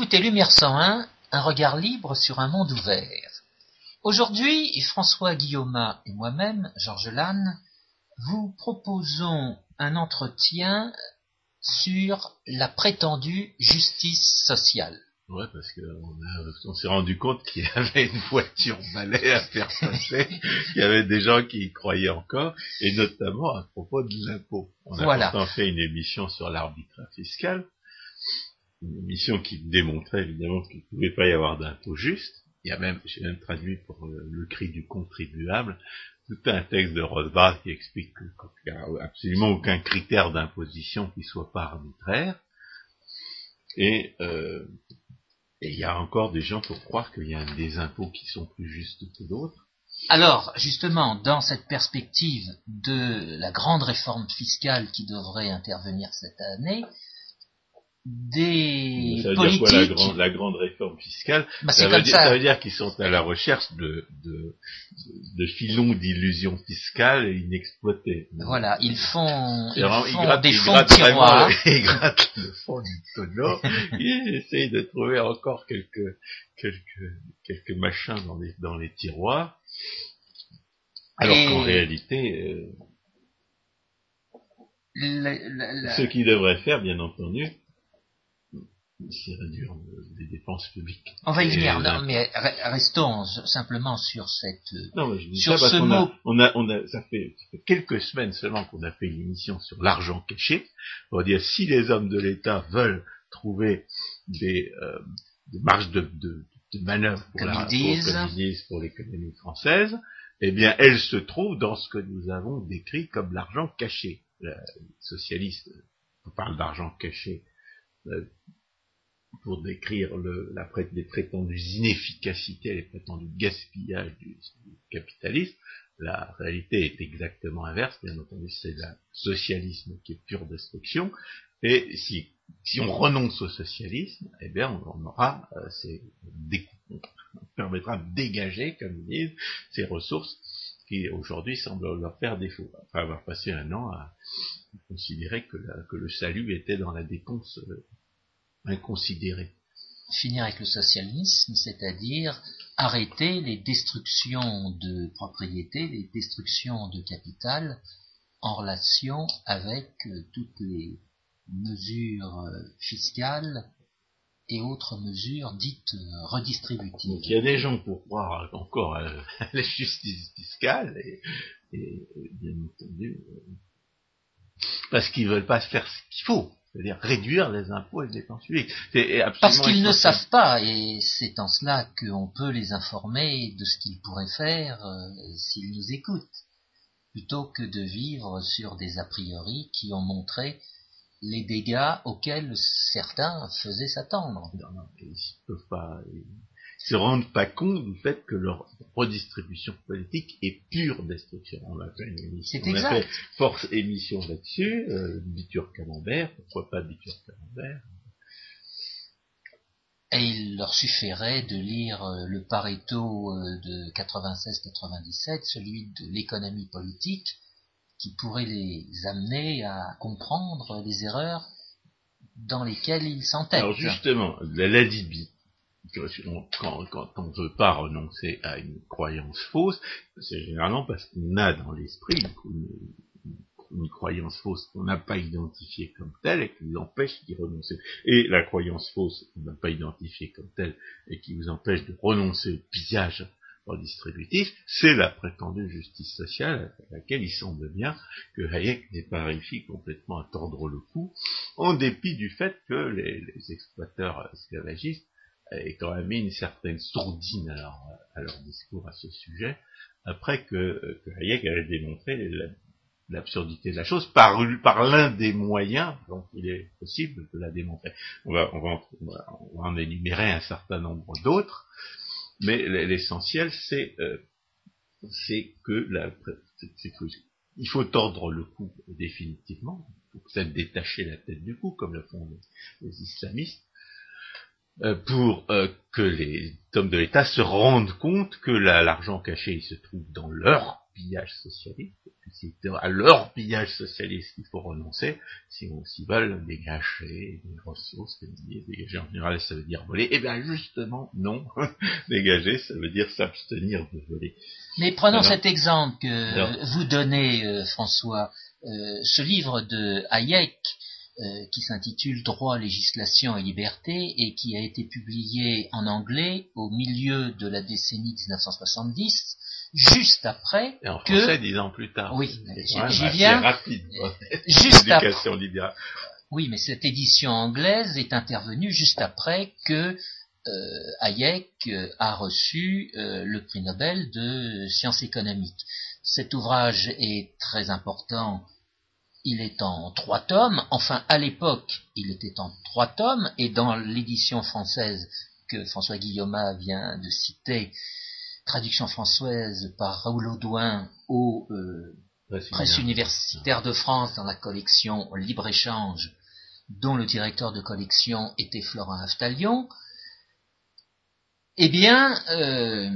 écoutez Lumière 101, un regard libre sur un monde ouvert. Aujourd'hui, François Guillaume et moi-même, Georges Lannes, vous proposons un entretien sur la prétendue justice sociale. Ouais, parce qu'on on s'est rendu compte qu'il y avait une voiture balai à faire passer, qu'il y avait des gens qui y croyaient encore, et notamment à propos de l'impôt. On a Voilà. pourtant fait une émission sur l'arbitraire fiscal, une émission qui démontrait évidemment qu'il ne pouvait pas y avoir d'impôt juste. Il y a même, j'ai même traduit pour le, le cri du contribuable, tout un texte de Rothbard qui explique que- qu'il n'y a absolument aucun critère d'imposition qui soit pas arbitraire. Et euh, et il y a encore des gens pour croire qu'il y a des impôts qui sont plus justes que d'autres. Alors, justement, dans cette perspective de la grande réforme fiscale qui devrait intervenir cette année, des ça veut dire quoi la politiques... grande, la grande réforme fiscale Bah, ça, veut comme dire, ça. ça veut dire qu'ils sont à la recherche de, de, de filons d'illusions fiscales inexploitées. Voilà, ils font, ils vraiment- ils font grattent- des ils fonds de grattent vraiment tiroir. le- Ils grattent le fond du tonneau. ils essayent de trouver encore quelques, quelques, quelques machins dans les, dans les tiroirs. Alors Et- qu'en réalité, euh, La- la- la- Ce qu'ils devraient faire, bien entendu, c'est réduire dépenses publiques. On va y venir, non, mais re- restons simplement sur cette... euh, Non, mais je dis Sur ça parce ce mot- a, on a, on a, ça fait, ça fait quelques semaines seulement qu'on a fait une émission sur l'argent caché. On va dire si les hommes de l'État veulent trouver des, euh, des marges de, de, de manœuvre pour, Comme la, ils pour- disent. comme ils disent pour l'économie française, eh bien, elles se trouvent dans ce que nous avons décrit comme l'argent caché. Les socialistes, on parle d'argent caché euh, pour décrire le, la, les prétendues inefficacités, les prétendus gaspillages du, capitalisme. La réalité est exactement inverse, bien entendu, c'est le socialisme qui est pure destruction. Et si, si on renonce au socialisme, eh bien, on, aura, euh, on permettra de dégager, comme ils disent, ces ressources qui aujourd'hui semblent leur faire défaut. Après avoir passé un an à considérer que, la- que le salut était dans la dépense euh, inconsidérée. finir avec le socialisme, c'est-à-dire arrêter les destructions de propriété, les destructions de capital en relation avec euh, toutes les mesures euh, fiscales et autres mesures dites euh, redistributives. Donc il y a des gens pour croire encore à la justice fiscale et, bien entendu parce qu'ils veulent pas faire ce qu'il faut, c'est-à-dire réduire les impôts et les dépenses publiques. Parce qu'ils ne savent pas, et c'est en cela qu'on peut les informer de ce qu'ils pourraient faire euh, s'ils nous écoutent, plutôt que de vivre sur des a priori qui ont montré les dégâts auxquels certains faisaient s'attendre. Non, non, ils peuvent pas, ils se rendent pas compte du fait que leur redistribution politique est pure destruction. On a fait une émission, on a fait force émission là-dessus, euh, Bitur Camembert, pourquoi pas Bitur Camembert Et il leur suffirait de lire euh, le Pareto euh, de 96-97, celui de l'économie politique, qui pourrait les amener à comprendre les erreurs dans lesquelles ils s'entêtent. Alors justement, la ladibie, quand, on ne veut pas renoncer à une croyance fausse, c'est généralement parce qu'on a dans l'esprit une, croyance fausse qu'on n'a pas identifiée comme telle et qui nous empêche d'y renoncer. Et la croyance fausse qu'on n'a pas identifiée comme telle et qui vous empêche de renoncer au pillage redistributif, c'est la prétendue justice sociale à laquelle il semble bien que Hayek n'ait pas réussi complètement à tordre le cou, en dépit du fait que les, les exploiteurs esclavagistes aient quand même une certaine sourdine à leur, à leur discours à ce sujet, après que, que Hayek avait démontré la- l'absurdité de la chose par, l'un des moyens dont il est possible de la démontrer. On va, en, énumérer un certain nombre d'autres, mais l'essentiel c'est euh, c'est que la, il faut tordre le cou définitivement, il faut peut-être détacher la tête du cou comme le font les, islamistes, euh, pour euh, que les hommes de l'État se rendent compte que la- l'argent caché il se trouve dans leur pillage socialiste, c'est à leur pillage socialiste qu'il faut renoncer, si on s'y veulent dégager des ressources, dégager. En général ça veut dire voler, et eh bien justement non, dégager ça veut dire s'abstenir de voler. Mais prenons cet exemple que vous donnez euh, François, euh, ce livre de Hayek, euh, qui s'intitule Droit, législation et liberté et qui a été publié en anglais au milieu de la décennie 1970, juste après et en français, dix ans plus tard. Oui, j'y viens. rapide. Juste après. Oui, mais cette édition anglaise est intervenue juste après que euh, Hayek euh, a reçu le prix Nobel de sciences économiques. Cet ouvrage est très important il est en trois tomes, enfin à l'époque il était en trois tomes, et dans l'édition française que François Guillaume vient de citer, traduction française par Raoul Audouin au euh, Presse universitaire de France dans la collection Libre-Échange, dont le directeur de collection était Florent Aftalion, eh bien, euh,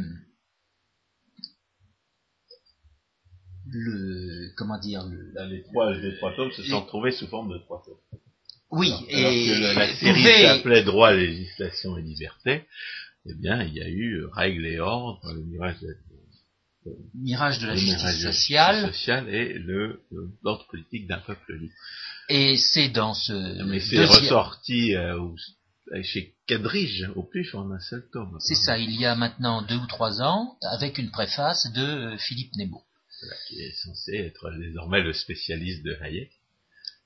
le comment dire le, les trois les trois tomes se sont trouvés sous forme de trois tomes. Oui, et que la série s'appelait Droit, législation et liberté, eh bien, il y a eu règles et ordres, le mirage de, mirage de la justice sociale. sociale et le l'ordre politique d'un peuple libre. Et c'est dans ce mais c'est ressorti euh, chez Cadrige au plus en un seul tome. C'est ça, il y a maintenant deux ou trois ans, avec une préface de Philippe Nebo qui est censé être désormais le spécialiste de Hayek.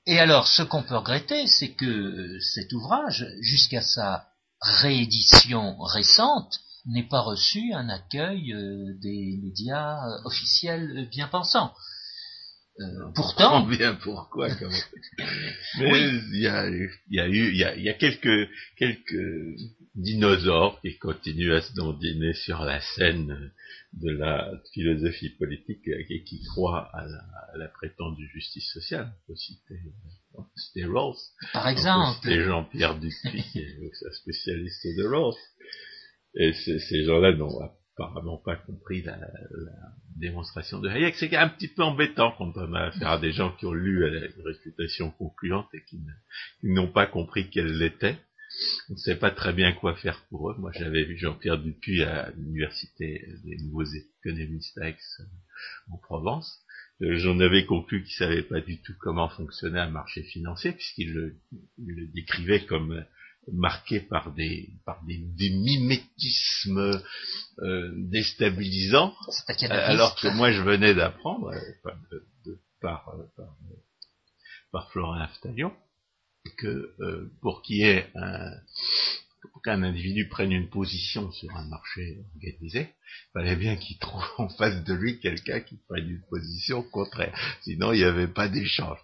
Et alors, ce qu'on peut regretter, c'est que cet ouvrage, jusqu'à sa réédition récente, n'ait pas reçu un accueil euh, des médias officiels bien pensants. Euh, pourtant, bien pourquoi quand même. Mais il y, a, eu, il y a, quelques quelques dinosaures qui continuent à se dandiner sur la scène de la philosophie politique et qui croient à la, prétendue justice sociale. On peut citer, Rawls. Par exemple. C'est Jean-Pierre Dupuis, qui est spécialiste de Rawls. Et ces gens-là n'ont apparemment pas compris la, démonstration de Hayek. C'est un petit peu embêtant quand on a affaire à des gens qui ont lu une réputation concluante et qui n'ont pas compris qu'elle l'était. On ne sait pas très bien quoi faire pour eux. Moi, j'avais vu Jean-Pierre Dupuis à l'université des nouveaux économistes à Aix, en Provence. Euh, j'en avais conclu qu'il savait pas du tout comment fonctionnait un marché financier, puisqu'il le, décrivait comme marqué par des par des, mimétismes euh, déstabilisants, alors que moi je venais d'apprendre euh, par, par, par Florent Aftalion que euh, pour qu'il y ait un, pour qu'un individu prenne une position sur un marché organisé, il fallait bien qu'il trouve en face de lui quelqu'un qui prenne une position contraire. Sinon, il n'y avait pas d'échange.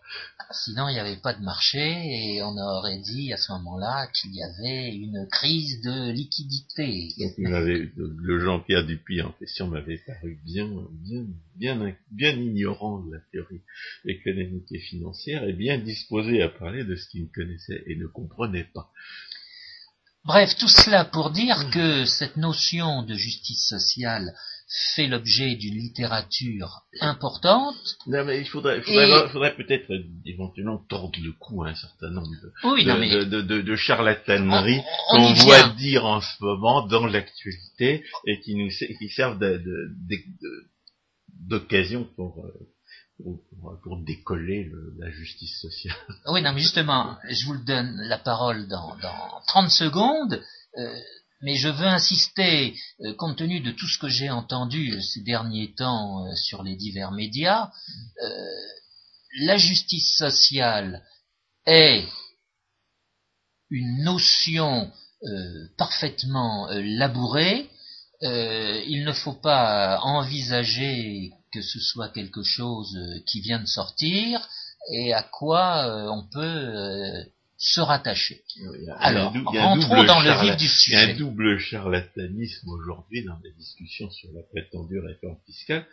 Sinon, il n'y avait pas de marché et on aurait dit à ce moment-là qu'il y avait une crise de liquidité. le Jean-Pierre Dupuis en question m'avait paru bien, bien, bien, bien ignorant de la théorie économique et financière et bien disposé à parler de ce qu'il ne connaissait et ne comprenait pas. Bref, tout cela pour dire que cette notion de justice sociale fait l'objet d'une littérature importante. Non, mais il faudrait, faudrait, peut-être éventuellement tordre le cou à un certain nombre de, de, de, de, charlataneries qu'on voit dire en ce moment dans l'actualité et qui nous qui servent d'occasion pour euh, pour, décoller la justice sociale. Oui, non, mais justement, je vous le donne la parole dans, dans 30 secondes, euh, mais je veux insister, euh, compte tenu de tout ce que j'ai entendu ces derniers temps euh, sur les divers médias, la justice sociale est une notion parfaitement labourée. il ne faut pas envisager que ce soit quelque chose euh, qui vient de sortir et à quoi euh, on peut euh, se rattacher. Alors, rentrons dans le vif du sujet. Il y a un double charlatanisme aujourd'hui dans les discussions sur la prétendue réforme fiscale,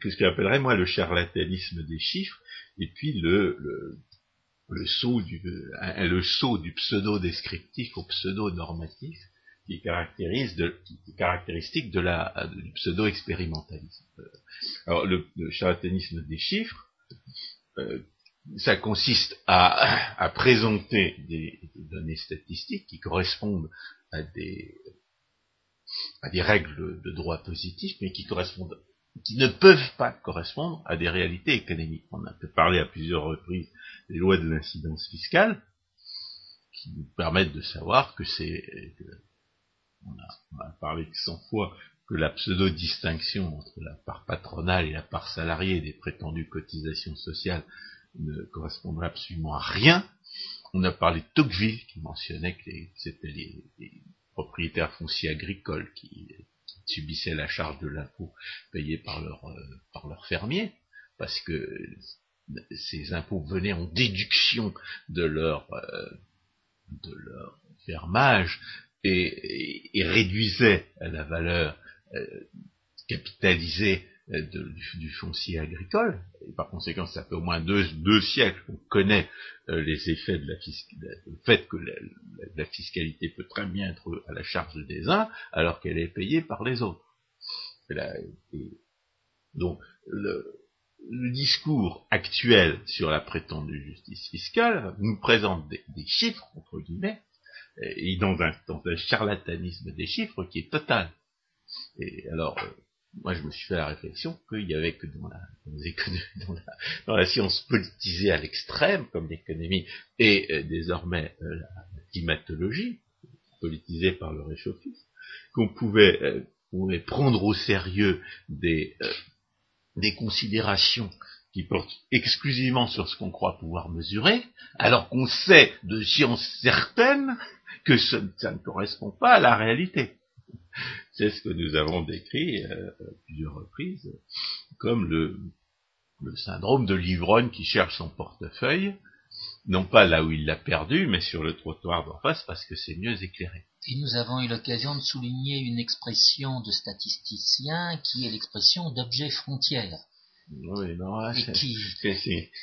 que ce que j'appellerais moi le charlatanisme des chiffres, et puis le, le, le saut du, le saut du pseudo-descriptif au pseudo-normatif, qui caractérise est caractéristique de la, du pseudo-expérimentalisme. Alors, le, charlatanisme des chiffres, euh, ça consiste à, présenter des, données statistiques qui correspondent à des, des règles de droit positif, mais qui correspondent qui ne peuvent pas correspondre à des réalités économiques. On a parlé à plusieurs reprises des lois de l'incidence fiscale, qui nous permettent de savoir que c'est, on a, parlé cent fois que la pseudo-distinction entre la part patronale et la part salariée des prétendues cotisations sociales ne correspondrait absolument à rien. On a parlé de Tocqueville qui mentionnait que c'était les, propriétaires fonciers agricoles qui, subissaient la charge de l'impôt payé par leurs euh, par leurs fermiers, parce que ces impôts venaient en déduction de leur euh, de leur fermage et, et, réduisaient la valeur euh, capitalisée euh, du, foncier agricole. Et par conséquent, ça fait au moins deux, deux siècles qu'on connaît euh, les effets de la fiscalité, le fait que la, fiscalité peut très bien être à la charge des uns, alors qu'elle est payée par les autres. donc, le, le, discours actuel sur la prétendue justice fiscale nous présente des, chiffres, entre guillemets, et dans un, dans un charlatanisme des chiffres qui est total. Et alors, euh, moi je me suis fait la réflexion qu'il y avait que dans la, dans, la, science politisée à l'extrême, comme l'économie, et euh, désormais euh, la climatologie, politisée par le réchauffisme, qu'on pouvait, euh, pouvait, prendre au sérieux des, des considérations qui portent exclusivement sur ce qu'on croit pouvoir mesurer, alors qu'on sait de science certaine que ça ne correspond pas à la réalité. C'est ce que nous avons décrit euh, plusieurs reprises comme le, syndrome de l'ivrogne qui cherche son portefeuille, non pas là où il l'a perdu, mais sur le trottoir d'en face parce que c'est mieux éclairé. Et nous avons eu l'occasion de souligner une expression de statisticien qui est l'expression d'objet frontière. Oui, non, qui...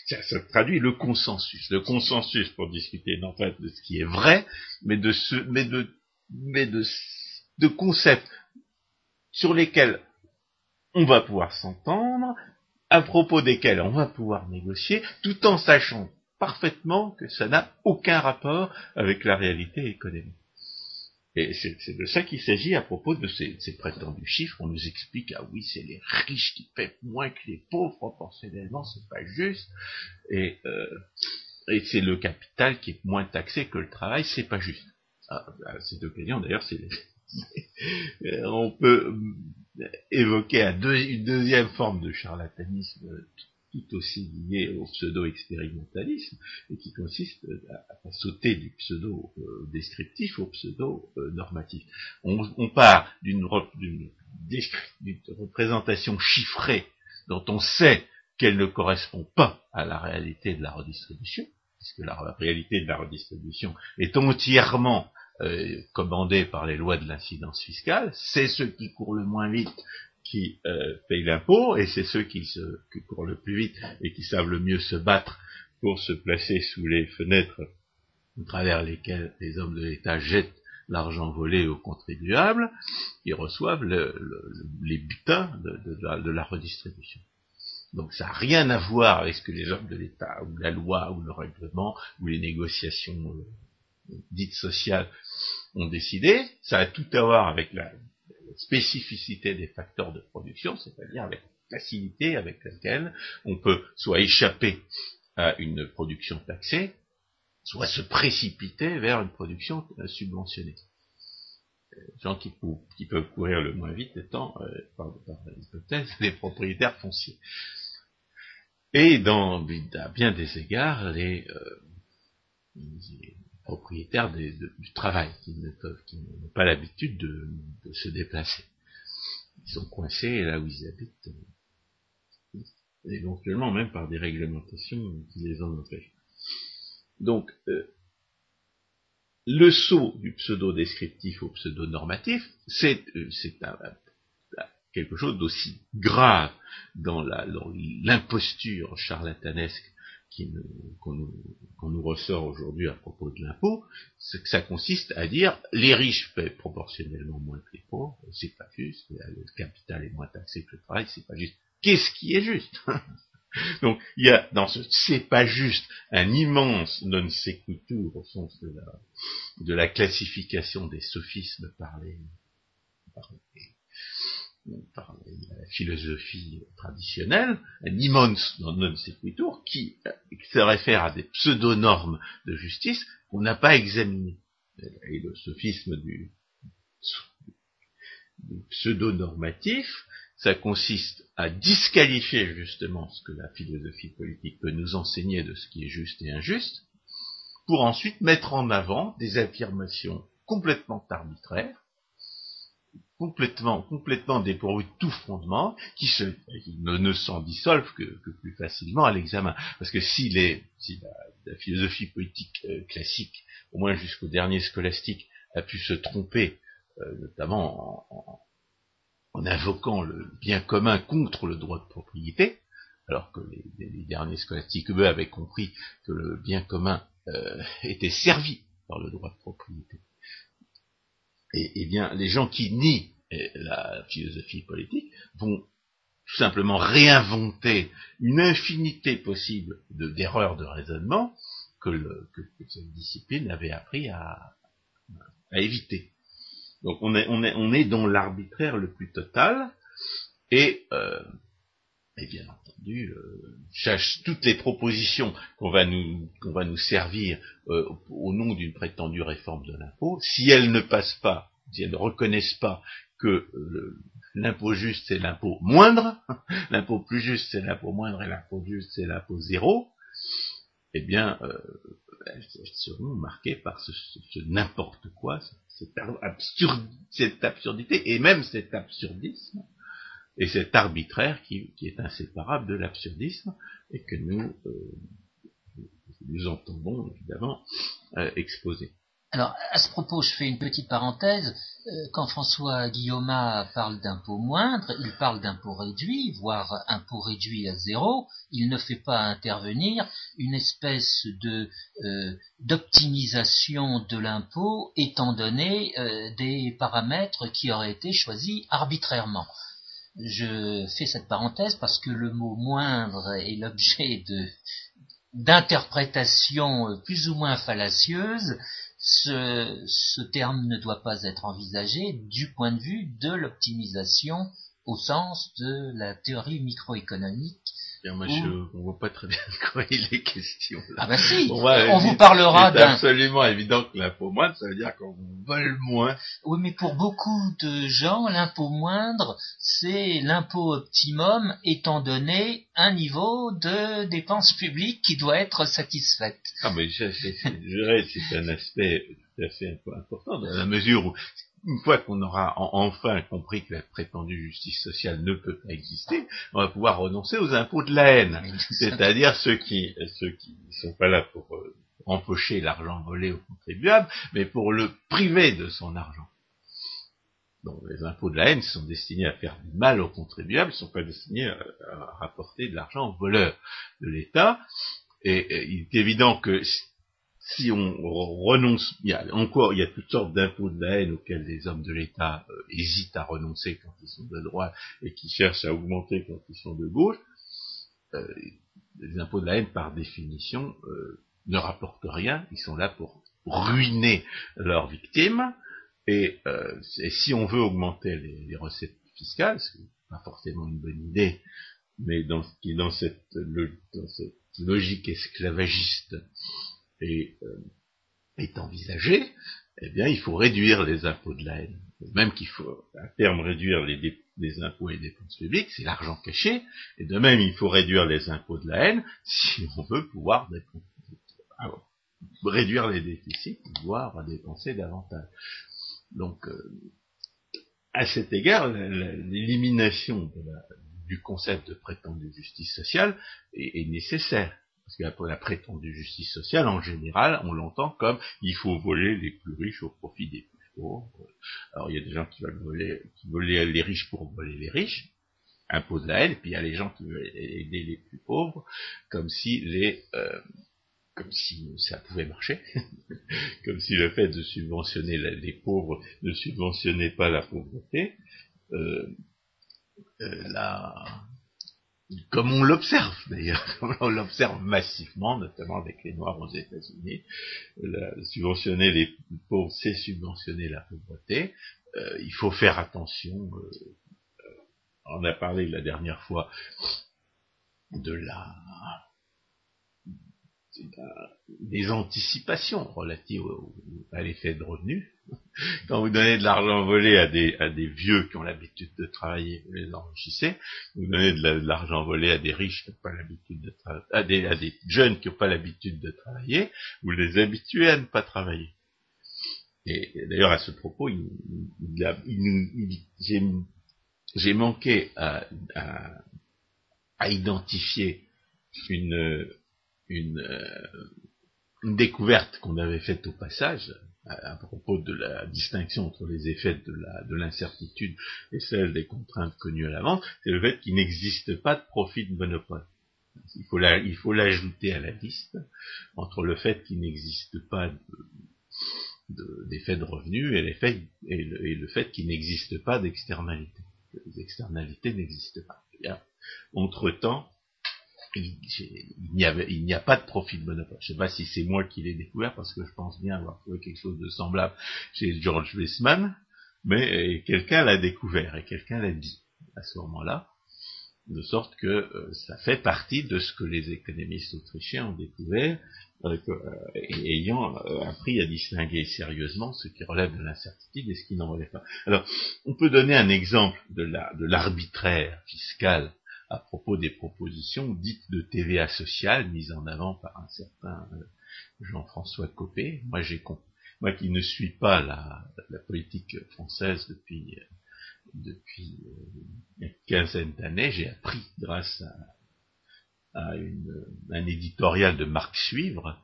ça, traduit le consensus. Le consensus pour discuter non pas de ce qui est vrai, mais de ce, mais de, mais de, de concepts sur lesquels on va pouvoir s'entendre, à propos desquels on va pouvoir négocier, tout en sachant parfaitement que ça n'a aucun rapport avec la réalité économique. Et c'est de ça qu'il s'agit à propos de ces, prétendus chiffres. On nous explique, ah oui, c'est les riches qui paient moins que les pauvres, proportionnellement, c'est pas juste. Et, euh, et c'est le capital qui est moins taxé que le travail, c'est pas juste. Ah, à cette occasion, d'ailleurs, c'est euh, on peut euh, évoquer une deuxième forme de charlatanisme tout aussi liée au pseudo-expérimentalisme et qui consiste à, sauter du pseudo-descriptif au pseudo-normatif. On, part d'une représentation chiffrée dont on sait qu'elle ne correspond pas à la réalité de la redistribution, puisque la réalité de la redistribution est entièrement euh, commandés par les lois de l'incidence fiscale, c'est ceux qui courent le moins vite qui euh, payent l'impôt, et c'est ceux qui, se, qui courent le plus vite et qui savent le mieux se battre pour se placer sous les fenêtres à travers lesquelles les hommes de l'État jettent l'argent volé aux contribuables, qui reçoivent le, les butins de, la, de, la, redistribution. Donc ça n'a rien à voir avec ce que les hommes de l'État, ou la loi, ou le règlement, ou les négociations euh, dites sociales ont décidé, ça a tout à voir avec la spécificité des facteurs de production, c'est-à-dire avec la facilité avec laquelle on peut soit échapper à une production taxée, soit se précipiter vers une production subventionnée. Les gens qui, peuvent courir le moins vite étant, euh, par, l'hypothèse, les propriétaires fonciers. Et dans, à bien des égards, les, euh, propriétaires du travail, qui n'ont pas l'habitude de, se déplacer. Ils sont coincés là où ils habitent, euh, éventuellement même par des réglementations qui les en empêchent. Donc, euh, le saut du pseudo-descriptif au pseudo-normatif, c'est euh, quelque chose d'aussi grave dans l'imposture charlatanesque qu'on nous, ressort aujourd'hui à propos de l'impôt, c'est que ça consiste à dire les riches paient proportionnellement moins que les pauvres, c'est pas juste, le capital est moins taxé que le travail, c'est pas juste. Qu'est-ce qui est juste? Donc, il y a dans ce c'est pas juste un immense non sequitur au sens de la, classification des sophismes par les, par la philosophie traditionnelle, un immense non sequitur qui, se réfère à des pseudo-normes de justice qu'on n'a pas examinées. Et le sophisme du, du pseudo-normatif, ça consiste à disqualifier justement ce que la philosophie politique peut nous enseigner de ce qui est juste et injuste, pour ensuite mettre en avant des affirmations complètement arbitraires, complètement, complètement dépourvues de tout fondement, qui, ne, s'en dissolvent que, plus facilement à l'examen. Parce que si, les, si la, philosophie politique euh, classique, au moins jusqu'au dernier scolastique, a pu se tromper, euh, notamment en, en invoquant le bien commun contre le droit de propriété, alors que les, derniers scolastiques, eux, avaient compris que le bien commun euh, était servi par le droit de propriété. Et, et, bien, les gens qui nient eh, la philosophie politique vont tout simplement réinventer une infinité possible d'erreurs de, raisonnement que, cette discipline avait appris à, éviter. Donc on est dans l'arbitraire le plus total, et, euh, et bien entendu, euh, toutes les propositions qu'on va nous, qu'on va nous servir euh, au nom d'une prétendue réforme de l'impôt, si elles ne passent pas, si elles ne reconnaissent pas que l'impôt juste c'est l'impôt moindre, l'impôt plus juste c'est l'impôt moindre et l'impôt juste c'est l'impôt zéro, eh bien, euh, elles, seront marquées par ce, ce n'importe quoi, cette, absurdité, et même cet absurdisme, et cet arbitraire qui, est inséparable de l'absurdisme, et que nous, euh, entendons évidemment euh, exposer. Alors, à ce propos, je fais une petite parenthèse. Euh, quand François Guillaume parle d'impôt moindre, il parle d'impôt réduit, voire impôt réduit à zéro. Il ne fait pas intervenir une espèce d'optimisation de l'impôt étant donné des paramètres qui auraient été choisis arbitrairement. Je fais cette parenthèse parce que le mot moindre est l'objet d'interprétations plus ou moins fallacieuses. Ce, terme ne doit pas être envisagé du point de vue de l'optimisation au sens de la théorie microéconomique moi, je, on voit pas très bien de quoi il est question. Là. Ah bah si, on, vous parlera d'un... C'est absolument évident que l'impôt moindre, ça veut dire qu'on vole moins. Oui, mais pour beaucoup de gens, l'impôt moindre, c'est l'impôt optimum étant donné un niveau de dépenses publiques qui doit être satisfaite. Ah mais je, dirais c'est un aspect tout à fait important dans la mesure où une fois qu'on aura enfin compris que la prétendue justice sociale ne peut pas exister, on va pouvoir renoncer aux impôts de la haine. C'est-à-dire ceux qui ceux qui sont pas là pour euh, empocher l'argent volé au contribuable, mais pour le priver de son argent. Donc les impôts de la haine sont destinés à faire du mal aux contribuables, ils ne sont pas destinés à, rapporter de l'argent aux voleurs de l'État. et, il est évident que si on renonce, il y a encore, il y a toutes sortes d'impôts de la haine auxquels les hommes de l'État euh, hésitent à renoncer quand ils sont de droite et qui cherchent à augmenter quand ils sont de gauche. Euh, les impôts de la haine, par définition, euh, ne rapportent rien. Ils sont là pour ruiner leurs victimes. Et, si on veut augmenter les, recettes fiscales, ce qui n'est pas forcément une bonne idée, mais dans, dans cette, dans cette logique esclavagiste est, euh, est envisagé, eh bien, il faut réduire les impôts de la haine. Même qu'il faut, à terme, réduire les, les impôts et les dépenses publiques, c'est l'argent caché, et de même, il faut réduire les impôts de la haine si on veut pouvoir réduire les déficits, pouvoir dépenser davantage. Donc, euh, à cet égard, l'élimination du concept de prétendue justice sociale est nécessaire. Parce que la prétendue justice sociale, en général, on l'entend comme il faut voler les plus riches au profit des plus pauvres. Alors il y a des gens qui veulent voler, qui les riches pour voler les riches. impose la haine, puis il y a les gens qui veulent aider les plus pauvres, comme si les euh, comme si ça pouvait marcher, comme si le fait de subventionner les pauvres ne subventionnait pas la pauvreté. Euh, euh, comme on l'observe d'ailleurs, on l'observe massivement, notamment avec les Noirs aux États-Unis, subventionner les pauvres, c'est subventionner la pauvreté. Euh, il faut faire attention. on a parlé la dernière fois de la des anticipations relatives à l'effet de revenu. Quand vous donnez de l'argent volé à des, à des vieux qui ont l'habitude de travailler, vous les enrichissez. Vous donnez de l'argent volé à des riches qui n'ont pas l'habitude de travailler, à des, jeunes qui n'ont pas l'habitude de travailler, vous les habituez à ne pas travailler. Et, d'ailleurs, à ce propos, il, j'ai manqué à, à, à identifier une, une, euh, une découverte qu'on avait faite au passage à, propos de la distinction entre les effets de l'incertitude et celle des contraintes connues à l'avance, c'est le fait qu'il n'existe pas de profit de monopole. Il faut, il faut l'ajouter à la liste entre le fait qu'il n'existe pas d'effet de, de, revenus et, et, le, et le fait qu'il n'existe pas d'externalité. Les externalités n'existent pas. Entre-temps, il n'y a pas de profit de monopole. Je ne sais pas si c'est moi qui l'ai découvert, parce que je pense bien avoir trouvé quelque chose de semblable chez George Weissman, mais euh, quelqu'un l'a découvert et quelqu'un l'a dit à ce moment-là, de sorte que euh, ça fait partie de ce que les économistes autrichiens ont découvert, euh, ayant appris à distinguer sérieusement ce qui relève de l'incertitude et ce qui n'en relève pas. Alors, on peut donner un exemple de l'arbitraire fiscal à propos des propositions dites de TVA sociale mises en avant par un certain euh, Jean-François Copé. Moi, j'ai moi qui ne suis pas la, politique française depuis euh, depuis euh, une quinzaine d'années, j'ai appris grâce à, un éditorial de Marc Suivre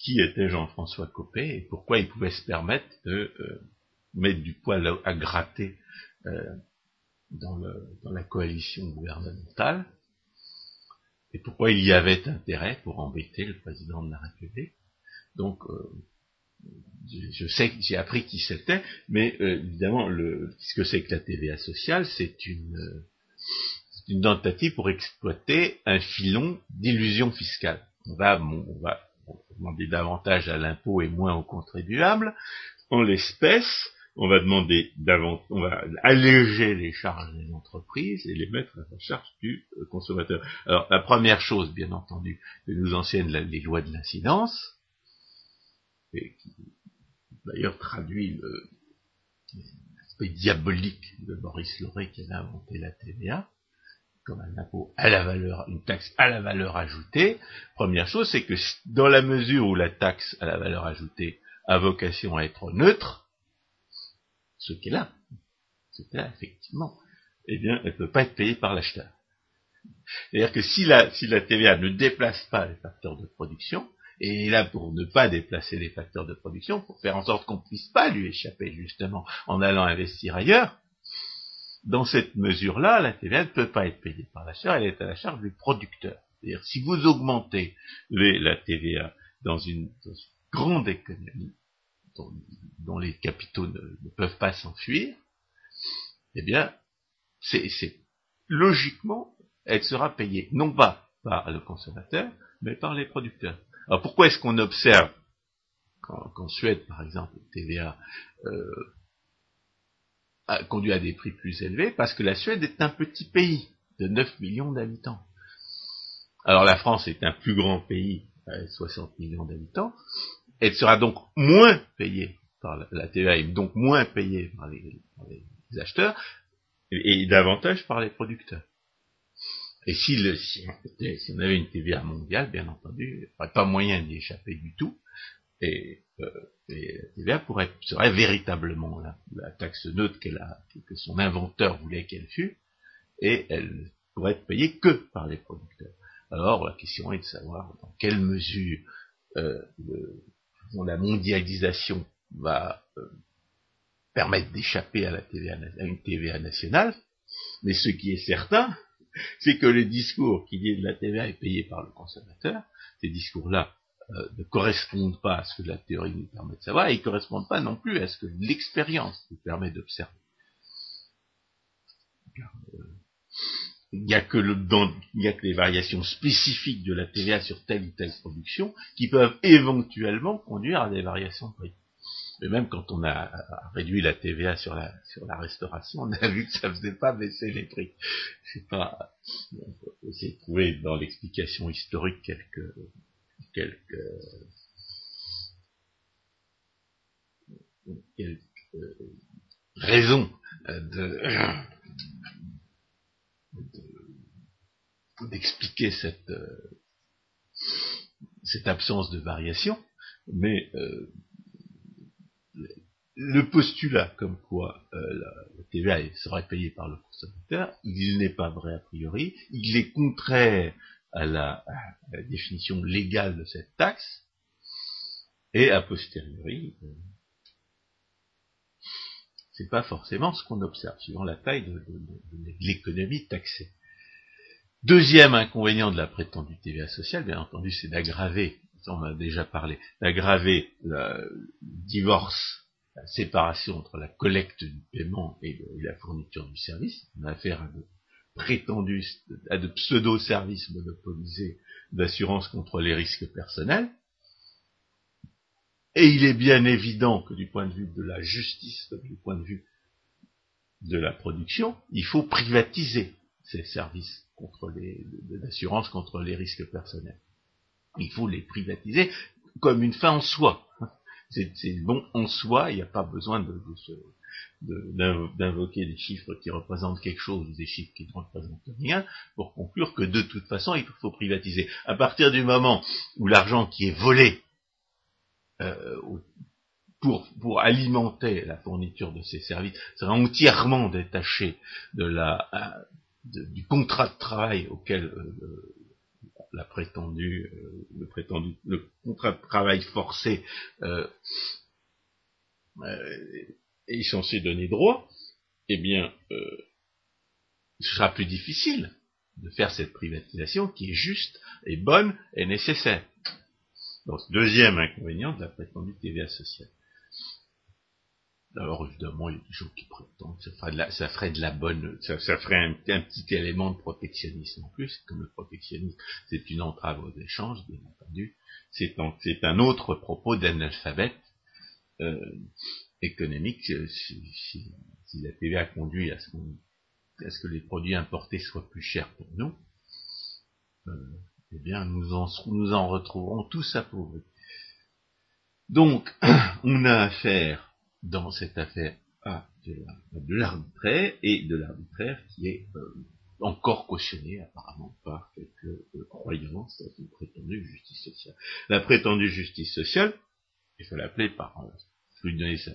qui était Jean-François Copé et pourquoi il pouvait se permettre de mettre du poil à, gratter dans, la coalition gouvernementale, et pourquoi il y avait intérêt pour embêter le président de la République? Donc, euh, je sais j'ai appris qui c'était, mais euh, évidemment, ce que c'est que la TVA sociale, c'est une, tentative pour exploiter un filon d'illusion fiscale. On va demander davantage à l'impôt et moins aux contribuables. En l'espèce, on va demander on va alléger les charges des entreprises et les mettre à la charge du euh, consommateur. Alors la première chose, bien entendu, que nous enseignent les lois de l'incidence, et qui d'ailleurs traduit l'aspect diabolique de Maurice Lauré qui a inventé la TVA, comme un impôt à la valeur, une taxe à la valeur ajoutée. Première chose, c'est que dans la mesure où la taxe à la valeur ajoutée a vocation à être neutre, ce qu'elle a, ce qu'elle a effectivement, eh bien, elle ne peut pas être payée par l'acheteur. C'est-à-dire que si la, si la TVA ne déplace pas les facteurs de production, et est là pour ne pas déplacer les facteurs de production, pour faire en sorte qu'on ne puisse pas lui échapper justement en allant investir ailleurs, dans cette mesure-là, la TVA ne peut pas être payée par l'acheteur, elle est à la charge du producteur. C'est-à-dire si vous augmentez la TVA dans une grande économie, dont, les capitaux ne, peuvent pas s'enfuir, eh bien, c'est logiquement, elle sera payée non pas par le consommateur, mais par les producteurs. Alors pourquoi est-ce qu'on observe qu'en Suède, par exemple, TVA euh, a conduit à des prix plus élevés? Parce que la Suède est un petit pays de 9 millions d'habitants. Alors la France est un plus grand pays, avec 60 millions d'habitants, elle sera donc moins payée par la, TVA, et donc moins payée par les, acheteurs, et, davantage par les producteurs. Et si, on avait une TVA mondiale, bien entendu, il n'y aurait pas moyen d'y échapper du tout, et, euh, la TVA pourrait, serait véritablement la, taxe neutre que son inventeur voulait qu'elle fût, et elle pourrait être payée que par les producteurs. Alors la question est de savoir dans quelle mesure euh, la mondialisation va euh, permettre d'échapper à, la TVA, une TVA nationale, mais ce qui est certain, c'est que les discours qui disent que la TVA est payée par le consommateur, ces discours-là euh, ne correspondent pas à ce que la théorie nous permet de savoir, et ils ne correspondent pas non plus à ce que l'expérience nous permet d'observer. Euh, il n'y a, que les variations spécifiques de la TVA sur telle ou telle production qui peuvent éventuellement conduire à des variations de prix. Mais même quand on a réduit la TVA sur la, sur la restauration, on a vu que ça ne faisait pas baisser les prix. C'est pas, on peut essayer de trouver dans l'explication historique quelques, quelques, quelques raisons de, d'expliquer cette, cette absence de variation, mais euh, le postulat comme quoi euh, la, TVA serait payée par le consommateur, il n'est pas vrai a priori, il est contraire à la, définition légale de cette taxe, et a posteriori, euh, c'est pas forcément ce qu'on observe, suivant la taille de, l'économie taxée. Deuxième inconvénient de la prétendue TVA sociale, bien entendu, c'est d'aggraver, on a déjà parlé, d'aggraver le divorce la séparation entre la collecte du paiement et, la fourniture du service. On a affaire à de prétendus, à de pseudo-services monopolisés d'assurance contre les risques personnels. Et il est bien évident que du point de vue de la justice, du point de vue de la production, il faut privatiser ces services contre les, d'assurance contre les risques personnels. Il faut les privatiser comme une fin en soi c'est bon en soi, il n'y a pas besoin d'invoquer des chiffres qui représentent quelque chose ou des chiffres qui ne représentent rien pour conclure que de toute façon il faut privatiser. À partir du moment où l'argent qui est volé euh, pour, pour alimenter la fourniture de ces services sera entièrement détaché de la, euh, du contrat de travail auquel euh, la prétendue, euh, le prétendu, le contrat de travail forcé euh, est censé donner droit, eh bien, ce sera plus difficile de faire cette privatisation qui est juste et bonne et nécessaire. Donc, deuxième inconvénient de la prétendue TVA sociale. Alors évidemment, il y a des gens qui prétendent ça ferait de la, ça ferait de la bonne, ça, ferait un, petit élément de protectionnisme en plus, comme le protectionnisme, c'est une entrave aux échanges, bien entendu. C'est un, autre propos d'analphabète euh, économique. Si, la TVA conduit à ce, ce, que les produits importés soient plus chers pour nous, euh, eh bien nous en, nous en retrouverons tous appauvris. Donc, on a affaire dans cette affaire à de l'arbitraire et de l'arbitraire qui est euh, encore cautionné apparemment par quelques euh, croyances dans une prétendue justice sociale. La prétendue justice sociale, il faut l'appeler par euh, je lui donner sa,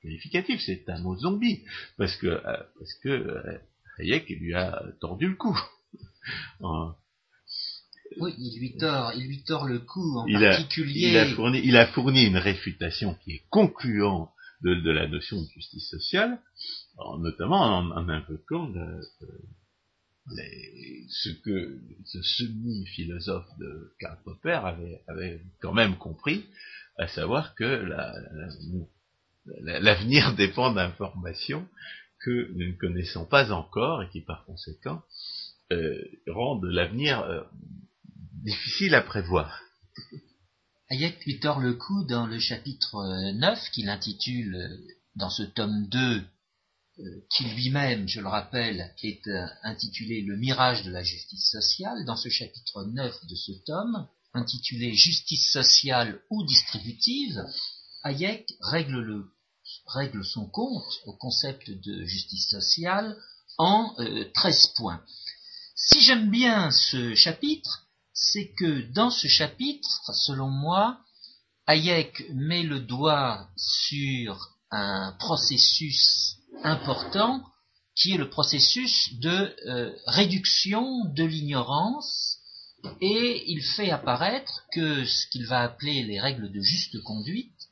qualificatif, c'est un mot zombie, parce que parce que Hayek lui a tordu le cou. Oui, il lui tord, il lui tord le cou en particulier. il, a fourni, il a fourni une réfutation qui est concluante de, la notion de justice sociale, notamment en, invoquant ce que ce semi-philosophe de Karl Popper avait, avait, quand même compris, à savoir que l'avenir dépend d'informations que nous ne connaissons pas encore et qui par conséquent euh, rendent l'avenir euh, difficile à prévoir. Hayek lui tord le cou dans le chapitre 9 euh, qu'il intitule euh, dans ce tome 2 euh, qui lui-même, je le rappelle, est intitulé Le mirage de la justice sociale, dans ce chapitre 9 de ce tome, intitulé Justice sociale ou distributive, Hayek règle, le, règle son compte au concept de justice sociale en 13 points. Si j'aime bien ce chapitre, c'est que dans ce chapitre, selon moi, Hayek met le doigt sur un processus important qui est le processus de euh, réduction de l'ignorance et il fait apparaître que ce qu'il va appeler les règles de juste conduite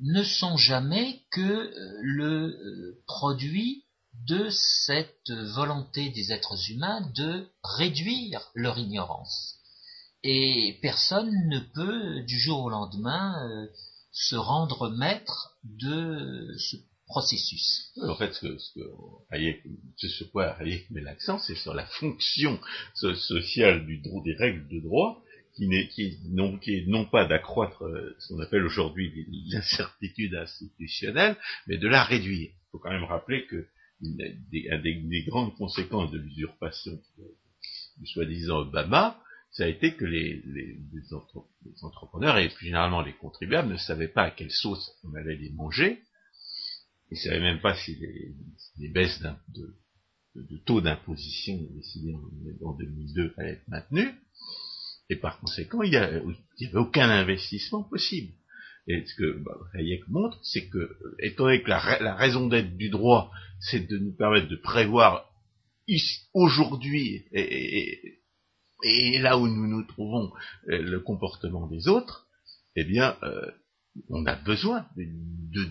ne sont jamais que euh, le euh, produit de cette volonté des êtres humains de réduire leur ignorance. Et personne ne peut du jour au lendemain euh, se rendre maître de ce processus. En fait, ce, ce, Hayek, ce sur quoi Hayek met l'accent, c'est sur la fonction sociale du, des règles de droit, qui n'est qui, non, qui non pas d'accroître euh, ce qu'on appelle aujourd'hui l'incertitude institutionnelle, mais de la réduire. Il faut quand même rappeler que une des, des, grandes conséquences de l'usurpation du soi-disant Obama, ça a été que les, entrepreneurs et plus généralement les contribuables ne savaient pas à quelle sauce on allait les manger, ils ne savaient même pas si les, baisses de, de, taux d'imposition décidées en, en 2002 allaient être maintenues, et par conséquent, il n'y avait aucun investissement possible. Et ce que bah, Hayek montre, c'est que, étant donné que la, raison d'être du droit, c'est de nous permettre de prévoir aujourd'hui et, et là où nous nous trouvons euh, le comportement des autres, eh bien, euh, on a besoin de,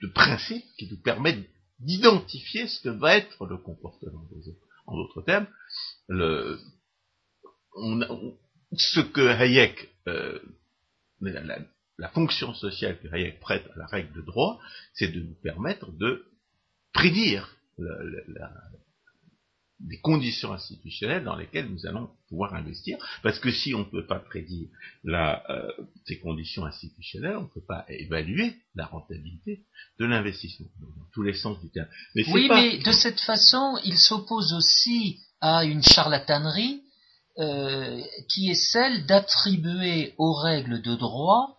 de, principes qui nous permettent d'identifier ce que va être le comportement des autres. En d'autres termes, le, on, ce que Hayek, euh, la, la, fonction sociale que Hayek prête à la règle de droit, c'est de nous permettre de prédire la, la, des conditions institutionnelles dans lesquelles nous allons pouvoir investir, parce que si on ne peut pas prédire la, euh, ces conditions institutionnelles, on ne peut pas évaluer la rentabilité de l'investissement, dans tous les sens du terme. oui, mais de cette façon, il s'oppose aussi à une charlatanerie euh, qui est celle d'attribuer aux règles de droit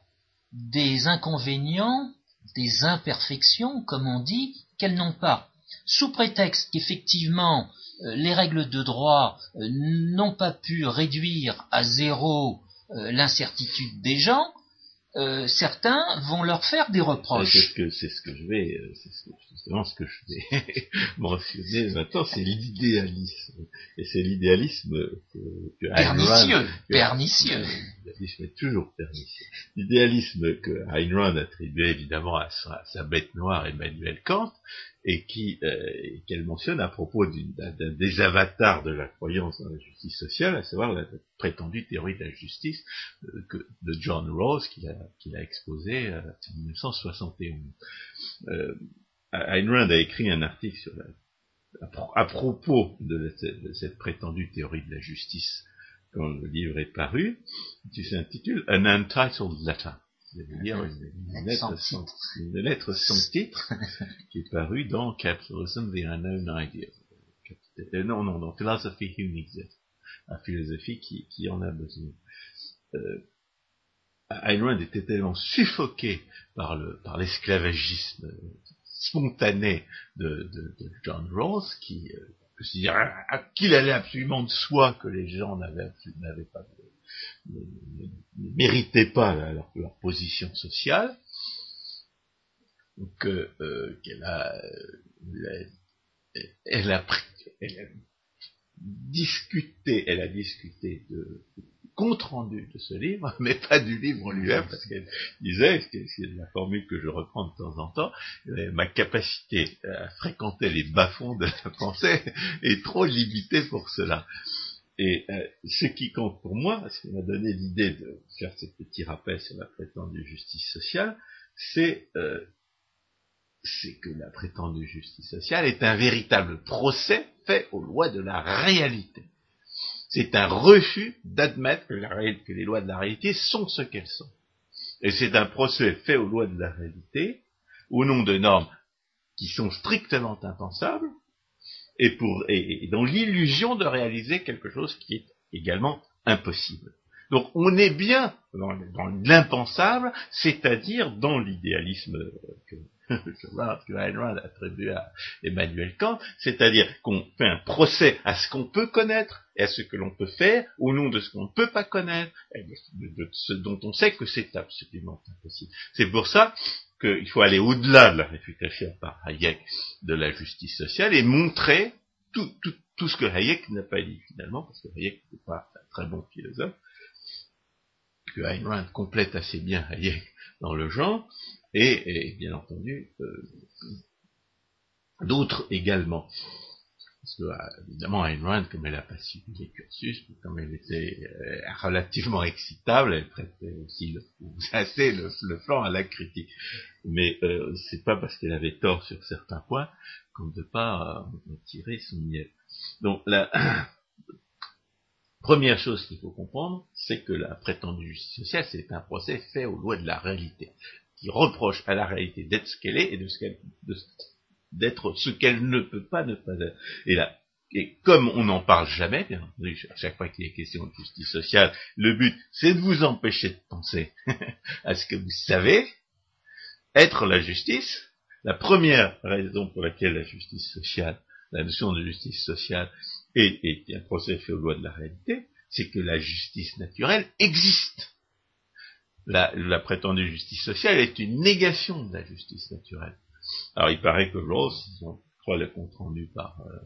des inconvénients, des imperfections, comme on dit, qu'elles n'ont pas. Sous prétexte qu'effectivement euh, les règles de droit euh, n'ont pas pu réduire à zéro l'incertitude des gens, certains vont leur faire des reproches. C'est ce que, c'est ce que je vais, c'est justement ce que je vais mentionner maintenant, c'est l'idéalisme. Et c'est l'idéalisme que, que pernicieux, pernicieux. L'idéalisme est toujours pernicieux. L'idéalisme que Ayn Rand attribuait évidemment à sa, à sa bête noire Emmanuel Kant, et qui euh, qu'elle mentionne à propos d'un des avatars de la croyance dans la justice sociale, à savoir la, prétendue théorie de la justice euh, de John Rawls qu'il a, qu'il a exposé euh, en 1971. Euh, Ayn Rand a écrit un article sur la, à, propos de, cette prétendue théorie de la justice quand le livre est paru, qui s'intitule An Untitled Letter une, lettre sans, une, lettre sans, titre qui est parue dans Capitalism, the Unknown Idea. Euh, non, non, dans Philosophy Human. La philosophie qui, qui en a besoin. Euh, Ayn Rand était tellement suffoqué par le par l'esclavagisme spontané de, de, de, John Rawls qui euh, qu'il allait absolument de soi que les gens n'avaient pas ne, méritaient pas leur, position sociale, donc euh, qu'elle a, elle a, elle a discuté, elle a discuté de, compte rendu de ce livre, mais pas du livre lui-même, parce qu'elle disait, c'est la formule que je reprends de temps en temps, euh, ma capacité à fréquenter les bas-fonds de la pensée est trop limitée pour cela. Et euh, ce qui compte pour moi, ce qui m'a donné l'idée de faire ce petit rappel sur la prétendue justice sociale, c'est euh, que la prétendue justice sociale est un véritable procès fait aux lois de la réalité. C'est un refus d'admettre que, que les lois de la réalité sont ce qu'elles sont. Et c'est un procès fait aux lois de la réalité, au nom de normes qui sont strictement impensables, et, pour, et, dans l'illusion de réaliser quelque chose qui est également impossible. Donc on est bien dans, l'impensable, c'est-à-dire dans l'idéalisme que, que attribue à Emmanuel Kant, c'est-à-dire qu'on fait un procès à ce qu'on peut connaître et à ce que l'on peut faire au nom de ce qu'on ne peut pas connaître, et de, ce dont on sait que c'est absolument impossible. C'est pour ça qu'il faut aller au-delà de la réfutation par Hayek de la justice sociale et montrer tout, tout, tout ce que Hayek n'a pas dit finalement, parce que Hayek n'est pas un très bon philosophe, que Rand complète assez bien Hayek dans le genre, et, bien entendu, euh, D'autres également. Parce que, évidemment, Ayn Rand, comme elle a pas suivi les cursus, comme elle était euh, relativement excitable, elle prêtait aussi assez le, flanc à la critique. Mais euh, c'est pas parce qu'elle avait tort sur certains points qu'on ne peut pas euh, tirer son miel. Donc, la première chose qu'il faut comprendre, c'est que la prétendue justice sociale, c'est un procès fait aux lois de la réalité, qui reproche à la réalité d'être ce qu'elle est et de ce qu'elle, d'être ce qu'elle ne peut pas ne pas être. Et là, et comme on n'en parle jamais, bien entendu, à chaque fois qu'il est question de justice sociale, le but, c'est de vous empêcher de penser à ce que vous savez être la justice. La première raison pour laquelle la justice sociale, la notion de justice sociale est, est un procès fait aux lois de la réalité, c'est que la justice naturelle existe. La, la prétendue justice sociale est une négation de la justice naturelle. Alors il paraît que Rose, je crois le compte rendu par, euh,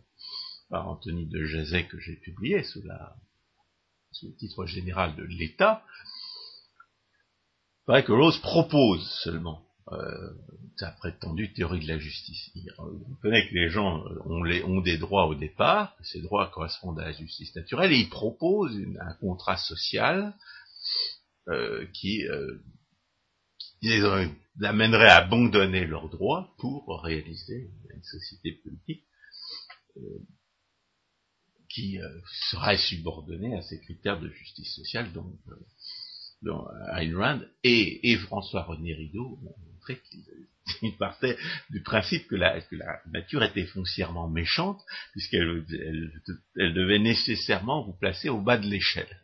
par Anthony de Jazet que j'ai publié sous, la, sous le titre général de l'État, il paraît que Rose propose seulement euh, sa prétendue théorie de la justice. Il reconnaît que les gens ont, les, ont, des droits au départ, que ces droits correspondent à la justice naturelle, et il propose un contrat social euh, qui, euh, qui les l'amènerait à abandonner leurs droits pour réaliser une société politique euh, qui euh, serait subordonnée à ces critères de justice sociale dont, euh, dont Ayn Rand et, François-René Rideau ont montré qu'ils partaient du principe que la, que la, nature était foncièrement méchante, puisqu'elle elle, elle devait nécessairement vous placer au bas de l'échelle.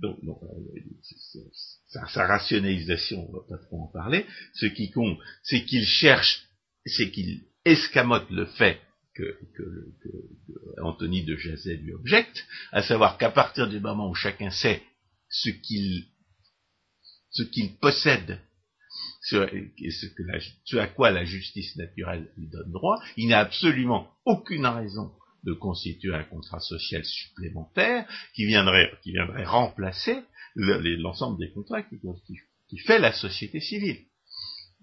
Donc, sa, rationalisation, on va pas trop en parler. Ce qui compte, c'est qu'il cherche, c'est qu'il escamote le fait que, Anthony de Jazet lui objecte, à savoir qu'à partir du moment où chacun sait ce qu'il ce qu'il possède, ce, ce, que ce à quoi la justice naturelle lui donne droit, il n'a absolument aucune raison de constituer un contrat social supplémentaire qui viendrait, qui viendrait remplacer l'ensemble des contrats qui, qui, fait la société civile.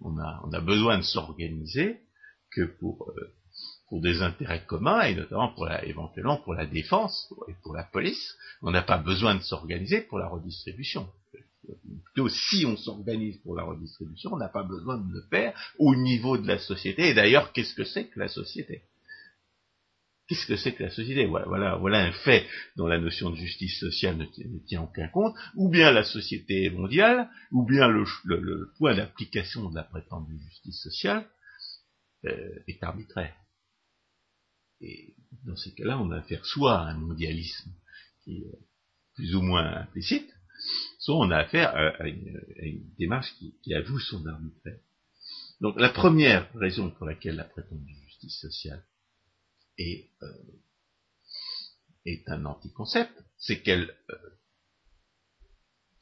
On a, besoin de s'organiser que pour, euh, pour des intérêts communs et notamment pour la, éventuellement pour la défense et pour la police. On n'a pas besoin de s'organiser pour la redistribution. Plutôt, si on s'organise pour la redistribution, on n'a pas besoin de le faire au niveau de la société. Et d'ailleurs, qu'est-ce que c'est que la société? Qu'est-ce que c'est que la société? Voilà, voilà, un fait dont la notion de justice sociale ne, tient aucun compte, ou bien la société mondiale, ou bien le, point d'application de la prétendue justice sociale euh, est arbitraire. Et dans ces cas-là, on a affaire soit à un mondialisme qui est plus ou moins implicite, soit on a affaire à, une, démarche qui, qui avoue son arbitraire. Donc la première raison pour laquelle la prétendue justice sociale est, euh, est un anticoncept, c'est qu'elle euh,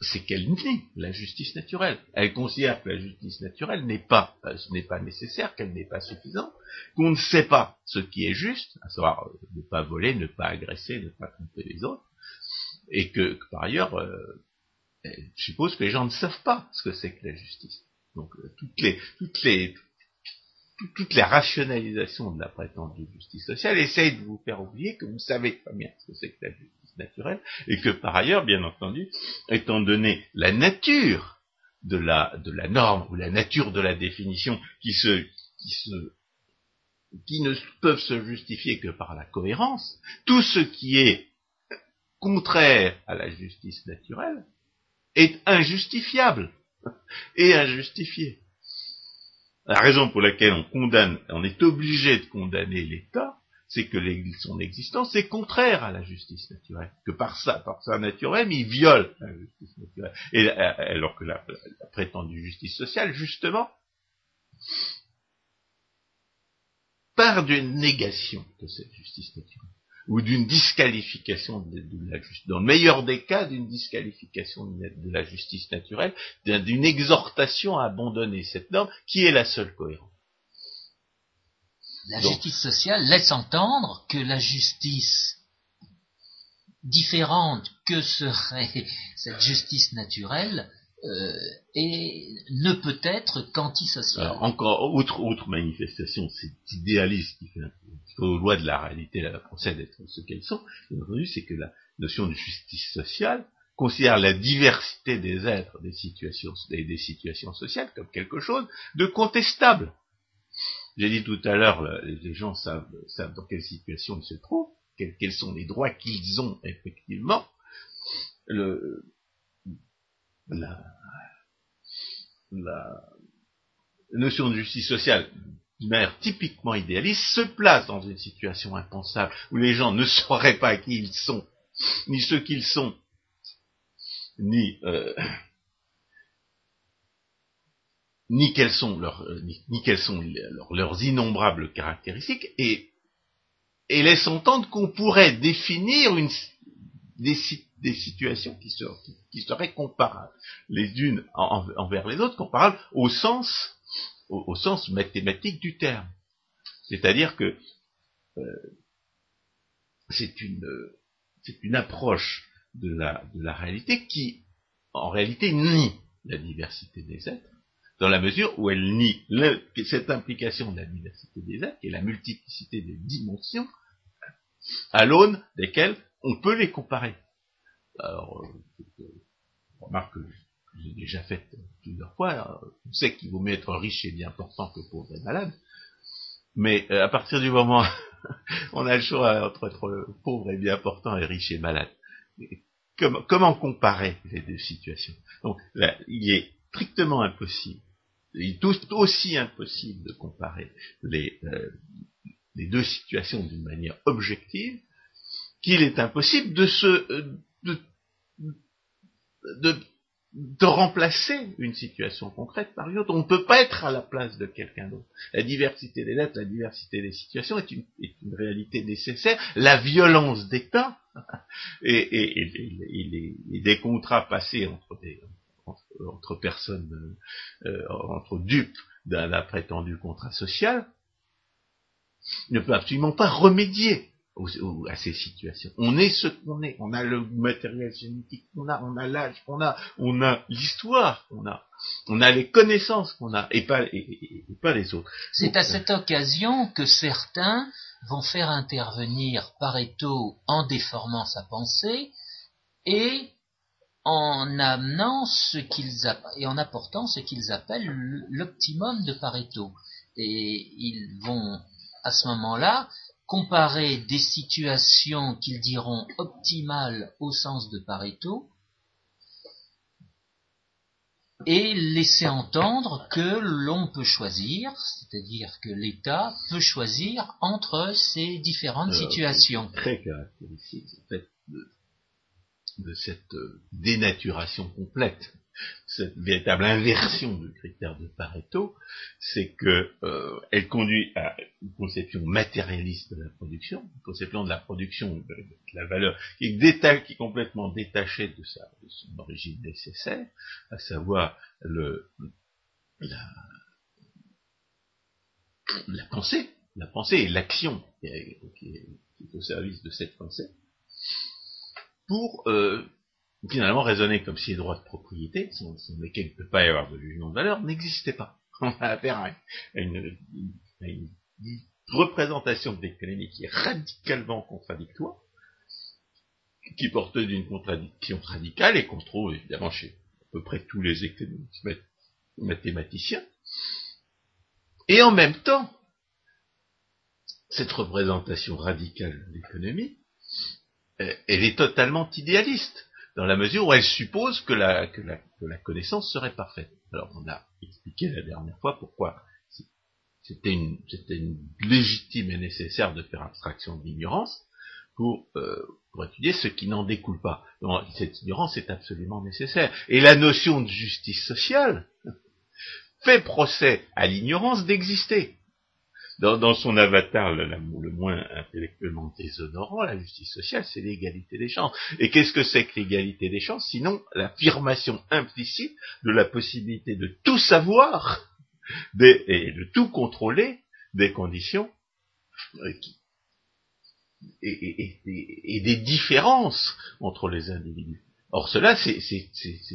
c'est qu'elle nie la justice naturelle. Elle considère que la justice naturelle n'est pas, euh, ce n'est pas nécessaire, qu'elle n'est pas suffisante, qu'on ne sait pas ce qui est juste, à savoir ne pas voler, ne pas agresser, ne pas tromper les autres, et que, par ailleurs, elle suppose que les gens ne savent pas ce que c'est que la justice. Donc toutes les toutes les toutes les rationalisations de la prétendue justice sociale essayent de vous faire oublier que vous savez très bien ce que c'est que la justice naturelle, et que par ailleurs, bien entendu, étant donné la nature de la, de la norme ou la nature de la définition qui se, qui se, qui ne peuvent se justifier que par la cohérence, tout ce qui est contraire à la justice naturelle est injustifiable et injustifié. La raison pour laquelle on condamne, on est obligé de condamner l'État, c'est que son existence est contraire à la justice naturelle, que par sa, par sa nature même, il viole la justice naturelle. Et, euh, alors que la, la prétendue justice sociale, justement, part d'une négation de cette justice naturelle ou d'une disqualification de, la justice, dans le meilleur des cas, d'une disqualification de, la justice naturelle, d'une exhortation à abandonner cette norme qui est la seule cohérente. La justice sociale laisse entendre que la justice différente que serait cette justice naturelle et ne peut être qu'antisocial. Encore, autre, autre manifestation, c'est idéaliste qui fait lois de la réalité, la procède d'être ce qu'elles sont, bien entendu, c'est que la notion de justice sociale considère la diversité des êtres, des situations, des, situations sociales comme quelque chose de contestable. J'ai dit tout à l'heure, les gens savent, dans quelle situation ils se trouvent, quels, sont les droits qu'ils ont effectivement. La, la notion de justice sociale, d'une manière typiquement idéaliste, se place dans une situation impensable où les gens ne sauraient pas qui ils sont, ni ce qu'ils sont, ni, euh, ni quelles sont, leurs, euh, ni, quelles sont leurs, leurs, innombrables caractéristiques, et, et laisse entendre qu'on pourrait définir une, des, des situations qui qui seraient comparables, les unes en, envers les autres, comparables au sens, au, sens mathématique du terme. C'est-à-dire que euh, c'est une, une approche de la, réalité qui, en réalité, nie la diversité des êtres, dans la mesure où elle nie cette implication de la diversité des êtres, et la multiplicité des dimensions, à l'aune desquelles on peut les comparer. Alors, euh, remarque que j'ai déjà faite plusieurs fois, on sait qu'il vaut mieux être riche et bien portant que pauvre et malade, mais euh, à partir du moment où on a le choix entre être pauvre et bien portant et riche et malade, comment, comment comparer les deux situations? Donc là, il est strictement impossible, il est aussi impossible de comparer les, euh, les deux situations d'une manière objective qu'il est impossible de se de, de, remplacer une situation concrète par une autre. On ne peut pas être à la place de quelqu'un d'autre. La diversité des lettres, la diversité des situations est une, est une réalité nécessaire. La violence d'État et, et, et, et, des contrats passés entre, des, entre, personnes, euh, entre dupes d'un prétendu contrat social, ne peut absolument pas remédier à ces situations. On est ce qu'on est. On a le matériel génétique qu'on a, on a l'âge qu'on a, on a l'histoire qu'on a, on a les connaissances qu'on a, et pas, et, et, et pas les autres. C'est à cette occasion que certains vont faire intervenir Pareto en déformant sa pensée et en amenant ce qu'ils et en apportant ce qu'ils appellent l'optimum de Pareto. Et ils vont à ce moment-là comparer des situations qu'ils diront optimales au sens de Pareto et laisser entendre que l'on peut choisir, c'est-à-dire que l'État peut choisir entre ces différentes Alors, situations. Très caractéristique en fait, de, de cette euh, dénaturation complète cette véritable inversion du critère de Pareto, c'est que euh, elle conduit à une conception matérialiste de la production, une conception de la production de, la valeur qui est, qui est complètement détachée de, sa, de son origine nécessaire, à savoir le, la, la pensée, la pensée et l'action qui, qui est, au service de cette pensée, pour euh, finalement raisonner comme si les droits de propriété, sans, lesquels il ne peut pas y avoir de jugement de valeur, n'existaient pas. On a affaire à une, représentation de l'économie qui est radicalement contradictoire, qui porte d'une contradiction radicale et qu'on trouve évidemment chez à peu près tous les économistes mathématiciens. Et en même temps, cette représentation radicale de l'économie, elle est totalement idéaliste dans la mesure où elle suppose que la, que la, que la connaissance serait parfaite. Alors on a expliqué la dernière fois pourquoi c'était une, une, légitime et nécessaire de faire abstraction de l'ignorance pour, euh, pour étudier ce qui n'en découle pas. Donc, cette ignorance est absolument nécessaire. Et la notion de justice sociale fait procès à l'ignorance d'exister dans, son avatar le, le, moins intellectuellement déshonorant, la justice sociale, c'est l'égalité des chances. Et qu'est-ce que c'est que l'égalité des chances Sinon l'affirmation implicite de la possibilité de tout savoir et de tout contrôler des conditions euh, et, des différences entre les individus. Or cela, c'est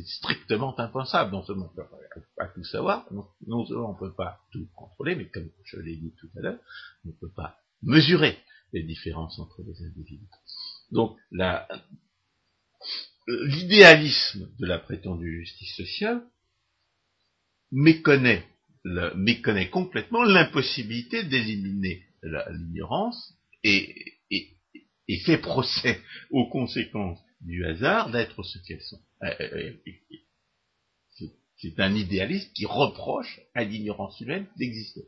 strictement impensable. Non seulement on ne peut pas tout savoir, non, seulement on ne peut pas tout contrôler, mais comme je l'ai dit tout à l'heure, on ne peut pas mesurer les différences entre les individus. Donc l'idéalisme de la prétendue justice sociale méconnaît, méconnaît complètement l'impossibilité d'éliminer l'ignorance et, et fait procès aux conséquences du hasard d'être ce qu'elles sont. Euh, euh, euh, c'est un idéaliste qui reproche à l'ignorance humaine d'exister.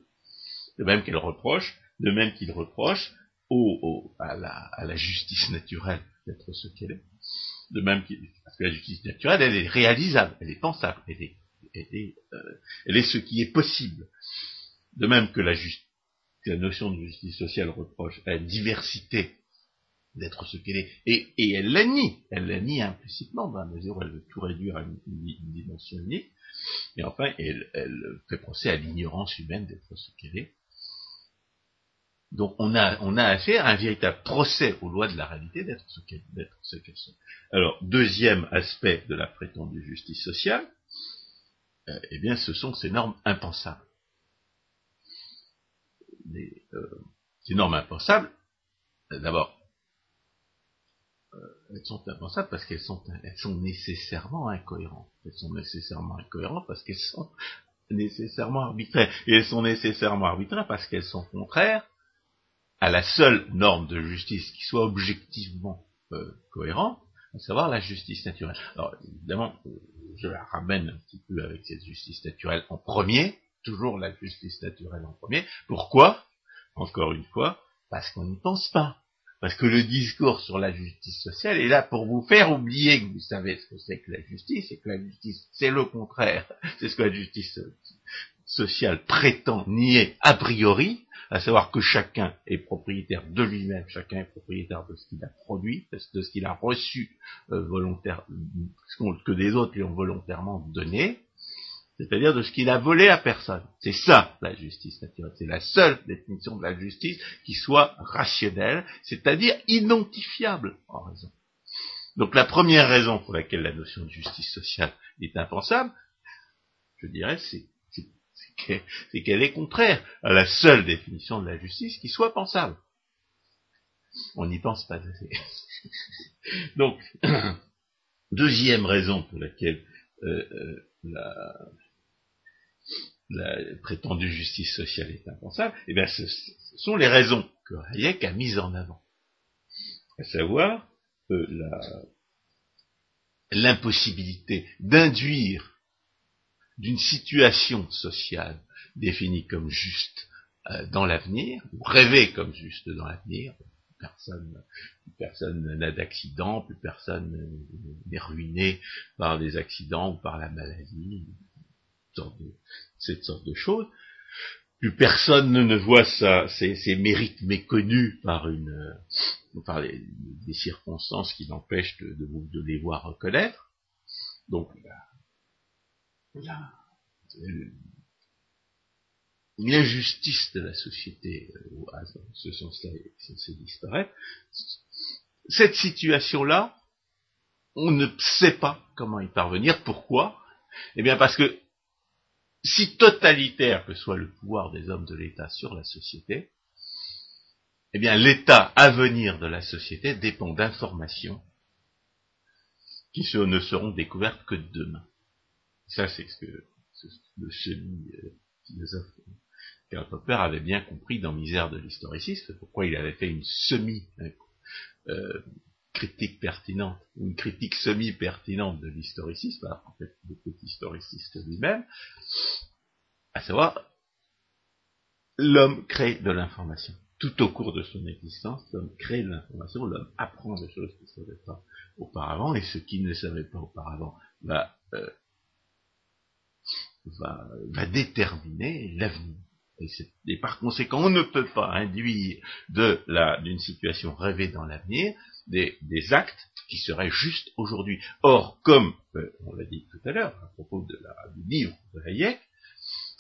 De même qu'elle reproche, de même qu'il reproche au, à, la, justice naturelle d'être ce qu'elle est. De même qu'il, parce que la justice naturelle, elle est réalisable, elle est pensable, elle est, elle est, ce qui est possible. De même que la, la notion de justice sociale reproche à la diversité d'être ce qu'elle est. Et, elle la nie, elle la nie implicitement, dans la mesure où elle veut tout réduire à une, dimension unique. Et enfin, elle, fait procès à l'ignorance humaine d'être ce qu'elle est. Donc on a, on a affaire à un véritable procès aux lois de la réalité d'être ce qu'elles sont. Alors, deuxième aspect de la prétendue justice sociale, euh, eh bien ce sont ces normes impensables. Euh, ces normes impensables, d'abord, elles sont impensables parce qu'elles sont, elles sont nécessairement incohérentes. Elles sont nécessairement incohérentes parce qu'elles sont nécessairement arbitraires. Et elles sont nécessairement arbitraires parce qu'elles sont contraires à la seule norme de justice qui soit objectivement euh, cohérente, à savoir la justice naturelle. Alors évidemment, euh, je la ramène un petit peu avec cette justice naturelle en premier, toujours la justice naturelle en premier. Pourquoi? Encore une fois, parce qu'on n'y pense pas. Parce que le discours sur la justice sociale est là pour vous faire oublier que vous savez ce que c'est que la justice, et que la justice, c'est le contraire. C'est ce que la justice sociale prétend nier a priori, à savoir que chacun est propriétaire de lui-même, chacun est propriétaire de ce qu'il a produit, de ce qu'il a reçu euh, volontaire, que des autres lui ont volontairement donné, c'est-à-dire de ce qu'il a volé à personne. C'est ça la justice naturelle. C'est la seule définition de la justice qui soit rationnelle, c'est-à-dire identifiable en raison. Donc la première raison pour laquelle la notion de justice sociale est impensable, je dirais, c'est qu'elle est contraire à la seule définition de la justice qui soit pensable. On n'y pense pas assez. Donc, deuxième raison pour laquelle euh, euh, la, la prétendue justice sociale est impensable, eh bien, ce, sont les raisons que Hayek a mises en avant. À savoir, euh, l'impossibilité d'induire d'une situation sociale définie comme juste euh, dans l'avenir, ou rêvée comme juste dans l'avenir, personne, personne n'a d'accident, plus personne n'est ruiné par des accidents ou par la maladie, cette sorte de choses. Plus personne ne voit ses, mérites méconnus par une, par les, des circonstances qui l'empêchent de, les voir reconnaître. Donc, l'injustice de la société, euh, ce sens-là, est censé disparaître. Cette situation-là, on ne sait pas comment y parvenir. Pourquoi? Eh bien parce que si totalitaire que soit le pouvoir des hommes de l'État sur la société, eh bien l'état à venir de la société dépend d'informations qui ne seront découvertes que demain. Ça, c'est ce que le semi-philosophe Karl Popper avait bien compris dans Misère de l'historiciste, pourquoi il avait fait une semi euh, critique pertinente, une critique semi-pertinente de l'historicisme, alors qu'en fait, était historiciste lui-même, à savoir, l'homme crée de l'information. Tout au cours de son existence, l'homme crée de l'information, l'homme apprend des choses qu'il ne savait pas auparavant, et ce qu'il ne savait pas auparavant va, euh, va, va déterminer l'avenir. Et, par conséquent, on ne peut pas induire d'une situation rêvée dans l'avenir des, actes qui seraient justes aujourd'hui. Or, comme euh, on l'a dit tout à l'heure à propos de la, du livre de Hayek,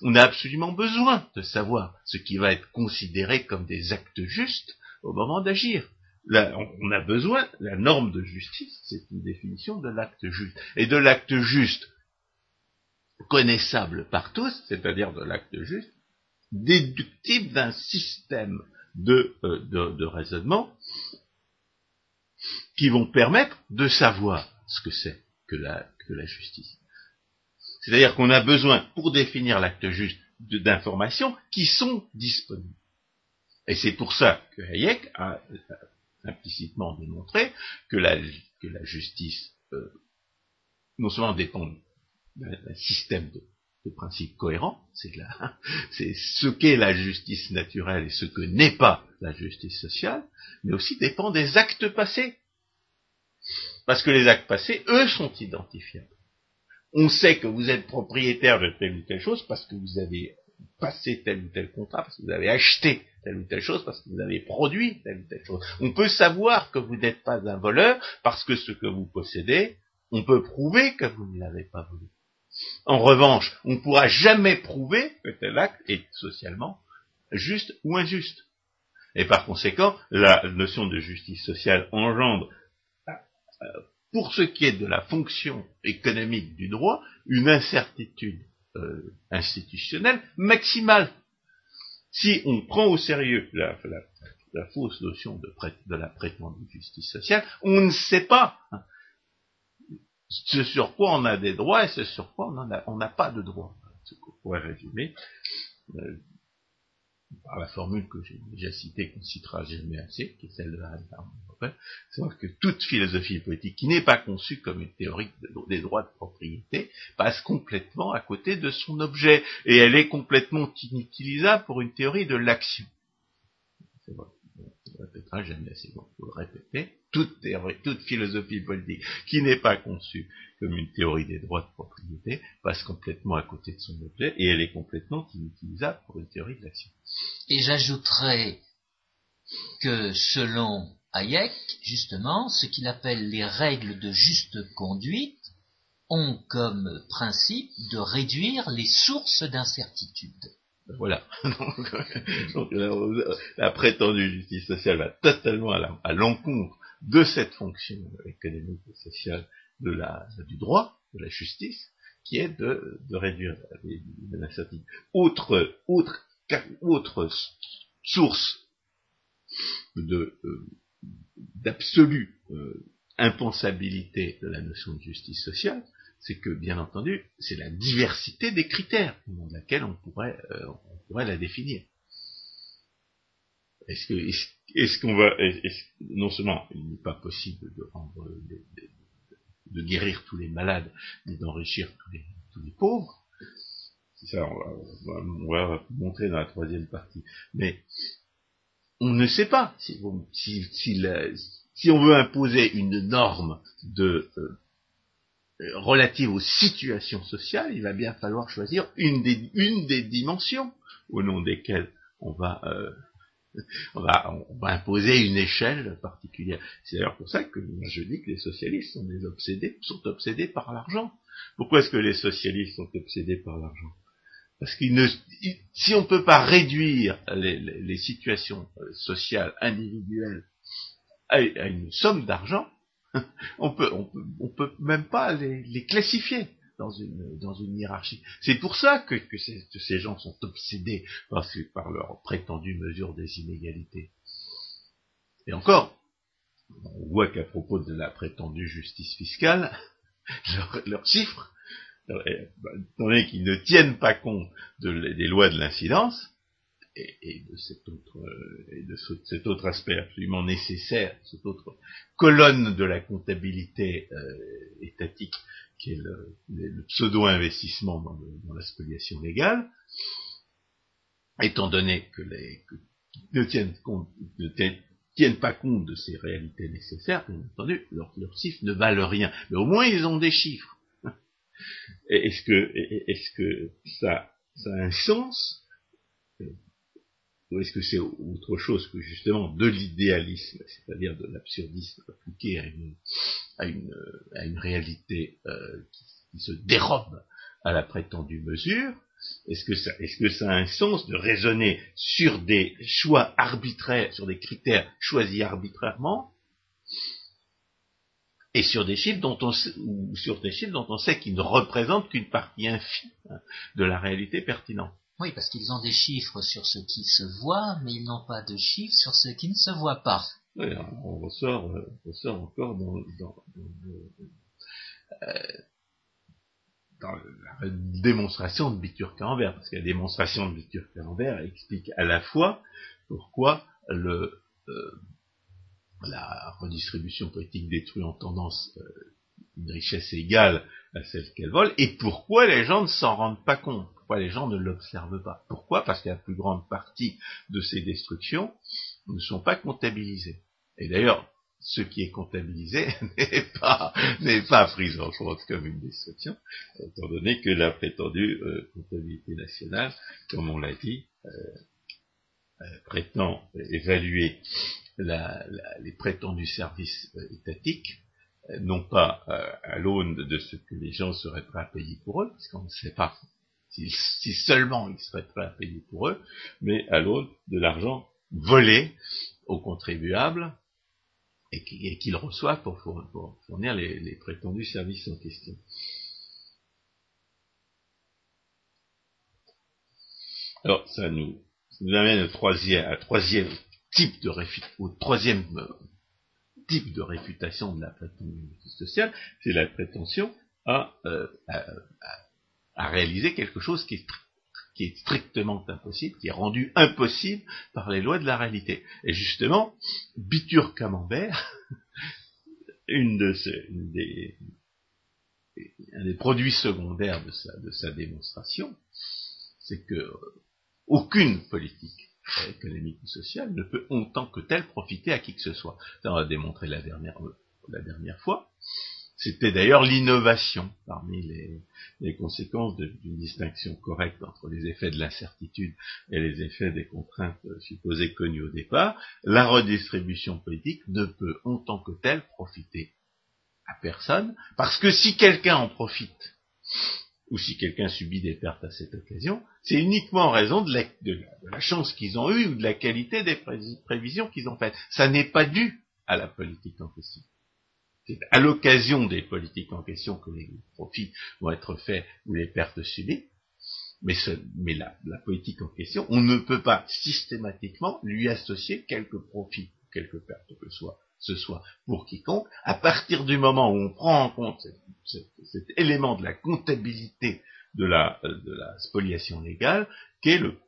on a absolument besoin de savoir ce qui va être considéré comme des actes justes au moment d'agir. on a besoin, la norme de justice, c'est une définition de l'acte juste. Et de l'acte juste connaissable par tous, c'est-à-dire de l'acte juste, déductible d'un système de, euh, de, raisonnement qui vont permettre de savoir ce que c'est que la, que la justice. C'est-à-dire qu'on a besoin, pour définir l'acte juste, d'informations qui sont disponibles. Et c'est pour ça que Hayek a implicitement démontré que la, que la justice euh, non seulement dépend d'un système de, principes cohérents, c'est c'est ce qu'est la justice naturelle et ce que n'est pas la justice sociale, mais aussi dépend des actes passés. Parce que les actes passés, eux, sont identifiables. On sait que vous êtes propriétaire de telle ou telle chose parce que vous avez passé tel ou tel contrat, parce que vous avez acheté telle ou telle chose, parce que vous avez produit telle ou telle chose. On peut savoir que vous n'êtes pas un voleur parce que ce que vous possédez, on peut prouver que vous ne l'avez pas volé. En revanche, on ne pourra jamais prouver que tel acte est socialement juste ou injuste. Et par conséquent, la notion de justice sociale engendre, euh, pour ce qui est de la fonction économique du droit, une incertitude euh, institutionnelle maximale si on prend au sérieux la, fausse notion de, la prétendue justice sociale, on ne sait pas hein, ce sur quoi on a des droits et ce sur quoi on n'a pas de droits. Ce qu'on pourrait résumer euh, par la formule que j'ai déjà citée, qu'on citera jamais assez, qui est celle de la c'est que toute philosophie politique qui n'est pas conçue comme une théorie des droits de propriété passe complètement à côté de son objet, et elle est complètement inutilisable pour une théorie de l'action. C'est vrai on répétera jamais assez bon, faut le répéter, toute théorie, toute philosophie politique qui n'est pas conçue comme une théorie des droits de propriété passe complètement à côté de son objet et elle est complètement inutilisable pour une théorie de l'action. Et j'ajouterais que selon Hayek, justement, ce qu'il appelle les règles de juste conduite ont comme principe de réduire les sources d'incertitude. Voilà. Donc, la, prétendue justice sociale va totalement à l'encontre de cette fonction économique et sociale du droit, de la justice, qui est de, réduire l'incertitude. Autre, autre, autre source euh, d'absolue euh, impensabilité de la notion de justice sociale, c'est que, bien entendu, c'est la diversité des critères au nom de laquelle on pourrait, euh, on pourrait la définir. Est-ce que, est-ce, qu'on va, non seulement il n'est pas possible de rendre, de, guérir tous les malades, mais d'enrichir tous les, pauvres, c'est ça, on va, montrer dans la troisième partie. Mais on ne sait pas si, si, on veut imposer une norme de euh, euh, relative aux situations sociales, il va bien falloir choisir une des, une des dimensions au nom desquelles on va, euh, on va, on va imposer une échelle particulière. C'est d'ailleurs pour ça que je dis que les socialistes sont obsédés, sont obsédés par l'argent. Pourquoi est-ce que les socialistes sont obsédés par l'argent? Parce qu'ils ne, si on ne peut pas réduire les, situations euh, sociales individuelles à une somme d'argent, on peut, on peut même pas les, classifier dans une, hiérarchie. C'est pour ça que, que, ces, gens sont obsédés par, par leur prétendue mesure des inégalités. Et encore, on voit qu'à propos de la prétendue justice fiscale, leurs chiffres, euh, bah, étant donné qu'ils ne tiennent pas compte des lois de l'incidence, et, de cet autre euh, et de cet autre aspect absolument nécessaire, cette autre colonne de la comptabilité euh, étatique qui est le, pseudo-investissement dans, la spoliation légale, étant donné que les ne tiennent, pas compte de ces réalités nécessaires, bien entendu, leurs chiffres ne valent rien. Mais au moins ils ont des chiffres. Est-ce que, ça a un sens ou est-ce que c'est autre chose que justement de l'idéalisme, c'est-à-dire de l'absurdisme appliqué à une, réalité euh, qui, se dérobe à la prétendue mesure? Est-ce que, ça, a un sens de raisonner sur des choix arbitraires, sur des critères choisis arbitrairement, et sur des chiffres dont on sait, sur des chiffres dont on sait qu'ils ne représentent qu'une partie infime de la réalité pertinente? Oui, parce qu'ils ont des chiffres sur ce qui se voit, mais ils n'ont pas de chiffres sur ce qui ne se voit pas. Oui, on ressort, euh, on ressort encore dans, euh, la démonstration de Bitur-Camembert, parce que la démonstration de Bitur-Camembert explique à la fois pourquoi euh, la redistribution politique détruit en tendance une richesse égale à celle qu'elle vole, et pourquoi les gens ne s'en rendent pas compte, les gens ne l'observent pas. Pourquoi? Parce que la plus grande partie de ces destructions ne sont pas comptabilisées. Et d'ailleurs, ce qui est comptabilisé n'est pas, n'est pris en compte comme une destruction, étant donné que la prétendue euh, comptabilité nationale, comme on l'a dit, euh, euh, prétend évaluer les prétendus services étatiques, non pas à l'aune de ce que les gens seraient prêts à payer pour eux, puisqu'on ne sait pas si, si, seulement ils seraient prêts à payer pour eux, mais à l'aune de l'argent volé aux contribuables et qu'il reçoit pour, fournir les, prétendus services en question. Alors, ça nous, amène au troisième, troisième type de au troisième euh, type de réfutation de la prétention sociale, c'est la prétention à, euh, à, réaliser quelque chose qui est qui est strictement impossible, qui est rendu impossible par les lois de la réalité. Et justement, Bitur Camembert, une de des, un des produits secondaires de sa, de sa démonstration, c'est que aucune politique économique ou sociale ne peut en tant que telle profiter à qui que ce soit. Ça, on l'a démontré la dernière, la dernière fois. C'était d'ailleurs l'innovation parmi les, conséquences d'une distinction correcte entre les effets de l'incertitude et les effets des contraintes supposées connues au départ. La redistribution politique ne peut en tant que telle profiter à personne, parce que si quelqu'un en profite, ou si quelqu'un subit des pertes à cette occasion, c'est uniquement en raison de la chance qu'ils ont eue ou de la qualité des prévisions qu'ils ont faites. Ça n'est pas dû à la politique en question. C'est à l'occasion des politiques en question que les profits vont être faits ou les pertes subies. Mais, mais la, politique en question, on ne peut pas systématiquement lui associer quelque profit, quelque perte que soit, ce soit pour quiconque, à partir du moment où on prend en compte cet, élément de la comptabilité de la, spoliation légale, qu'est le,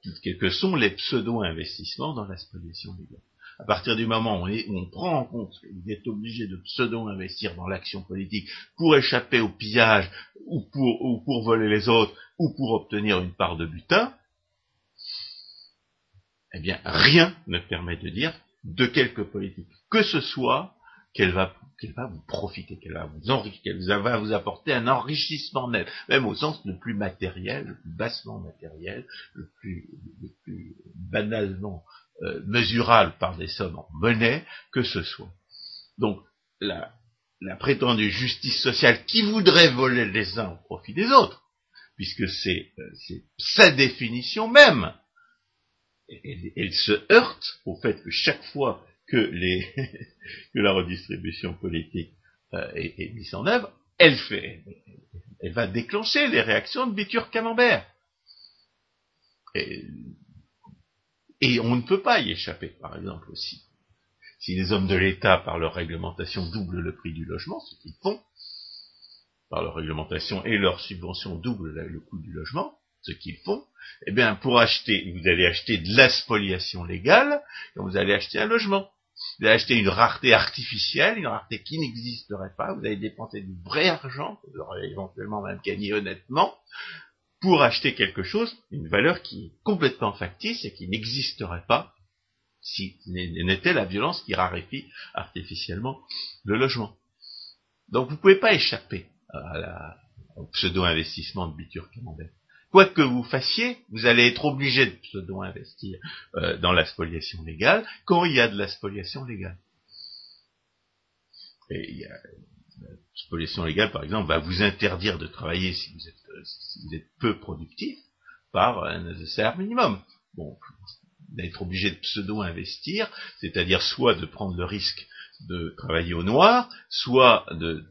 que sont les pseudo-investissements dans la spoliation légale à partir du moment où on, prend en compte qu'il est obligé de pseudo-investir dans l'action politique pour échapper au pillage ou pour, pour voler les autres ou pour obtenir une part de butin, eh bien, rien ne permet de dire de quelque politique que ce soit qu'elle va, qu'elle va vous profiter, qu'elle va vous enrichir, qu'elle va vous apporter un enrichissement net, même au sens le plus matériel, le plus bassement matériel, le plus, le plus banalement euh, mesurable par des sommes en monnaie que ce soit. Donc, la, prétendue justice sociale qui voudrait voler les uns au profit des autres, puisque c'est euh, sa définition même, elle, se heurte au fait que chaque fois que, la redistribution politique euh, est, mise en œuvre, elle fait, elle va déclencher les réactions de Bitur Camembert. Et on ne peut pas y échapper, par exemple aussi. Si les hommes de l'État, par leur réglementation, doublent le prix du logement, ce qu'ils font, par leur réglementation et leur subvention doublent le coût du logement, ce qu'ils font, eh bien, pour acheter, vous allez acheter de la spoliation légale, et vous allez acheter un logement. Vous allez acheter une rareté artificielle, une rareté qui n'existerait pas, vous allez dépenser du vrai argent, vous aurez éventuellement même gagné honnêtement, pour acheter quelque chose, une valeur qui est complètement factice et qui n'existerait pas si n'était la violence qui raréfie artificiellement le logement. Donc vous ne pouvez pas échapper au pseudo-investissement de Bitur. Quoi que vous fassiez, vous allez être obligé de pseudo-investir euh, dans la spoliation légale quand il y a de la spoliation légale. Et il y a, la spoliation légale, par exemple, va vous interdire de travailler si vous êtes, vous êtes peu productif, par un nécessaire minimum. Bon, d'être obligé de pseudo-investir, c'est-à-dire soit de prendre le risque de travailler au noir, soit de,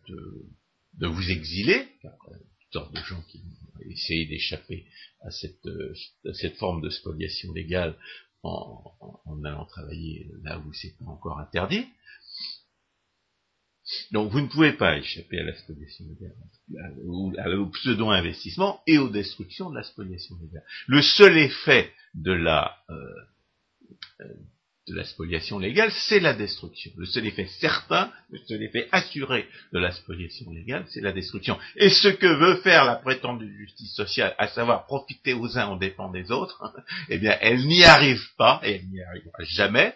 vous exiler, car, euh, sortes de gens qui ont essayé d'échapper à cette, euh, forme de spoliation légale en, en, allant travailler là où c'est pas encore interdit. Donc vous ne pouvez pas échapper à la spoliation légale, ou au pseudo-investissement et aux destructions de la spoliation légale. Le seul effet de la euh, de la spoliation légale, c'est la destruction. Le seul effet certain, le seul effet assuré de la spoliation légale, c'est la destruction. Et ce que veut faire la prétendue justice sociale, à savoir profiter aux uns en dépend des autres, eh bien, elle n'y arrive pas, et elle n'y arrivera jamais,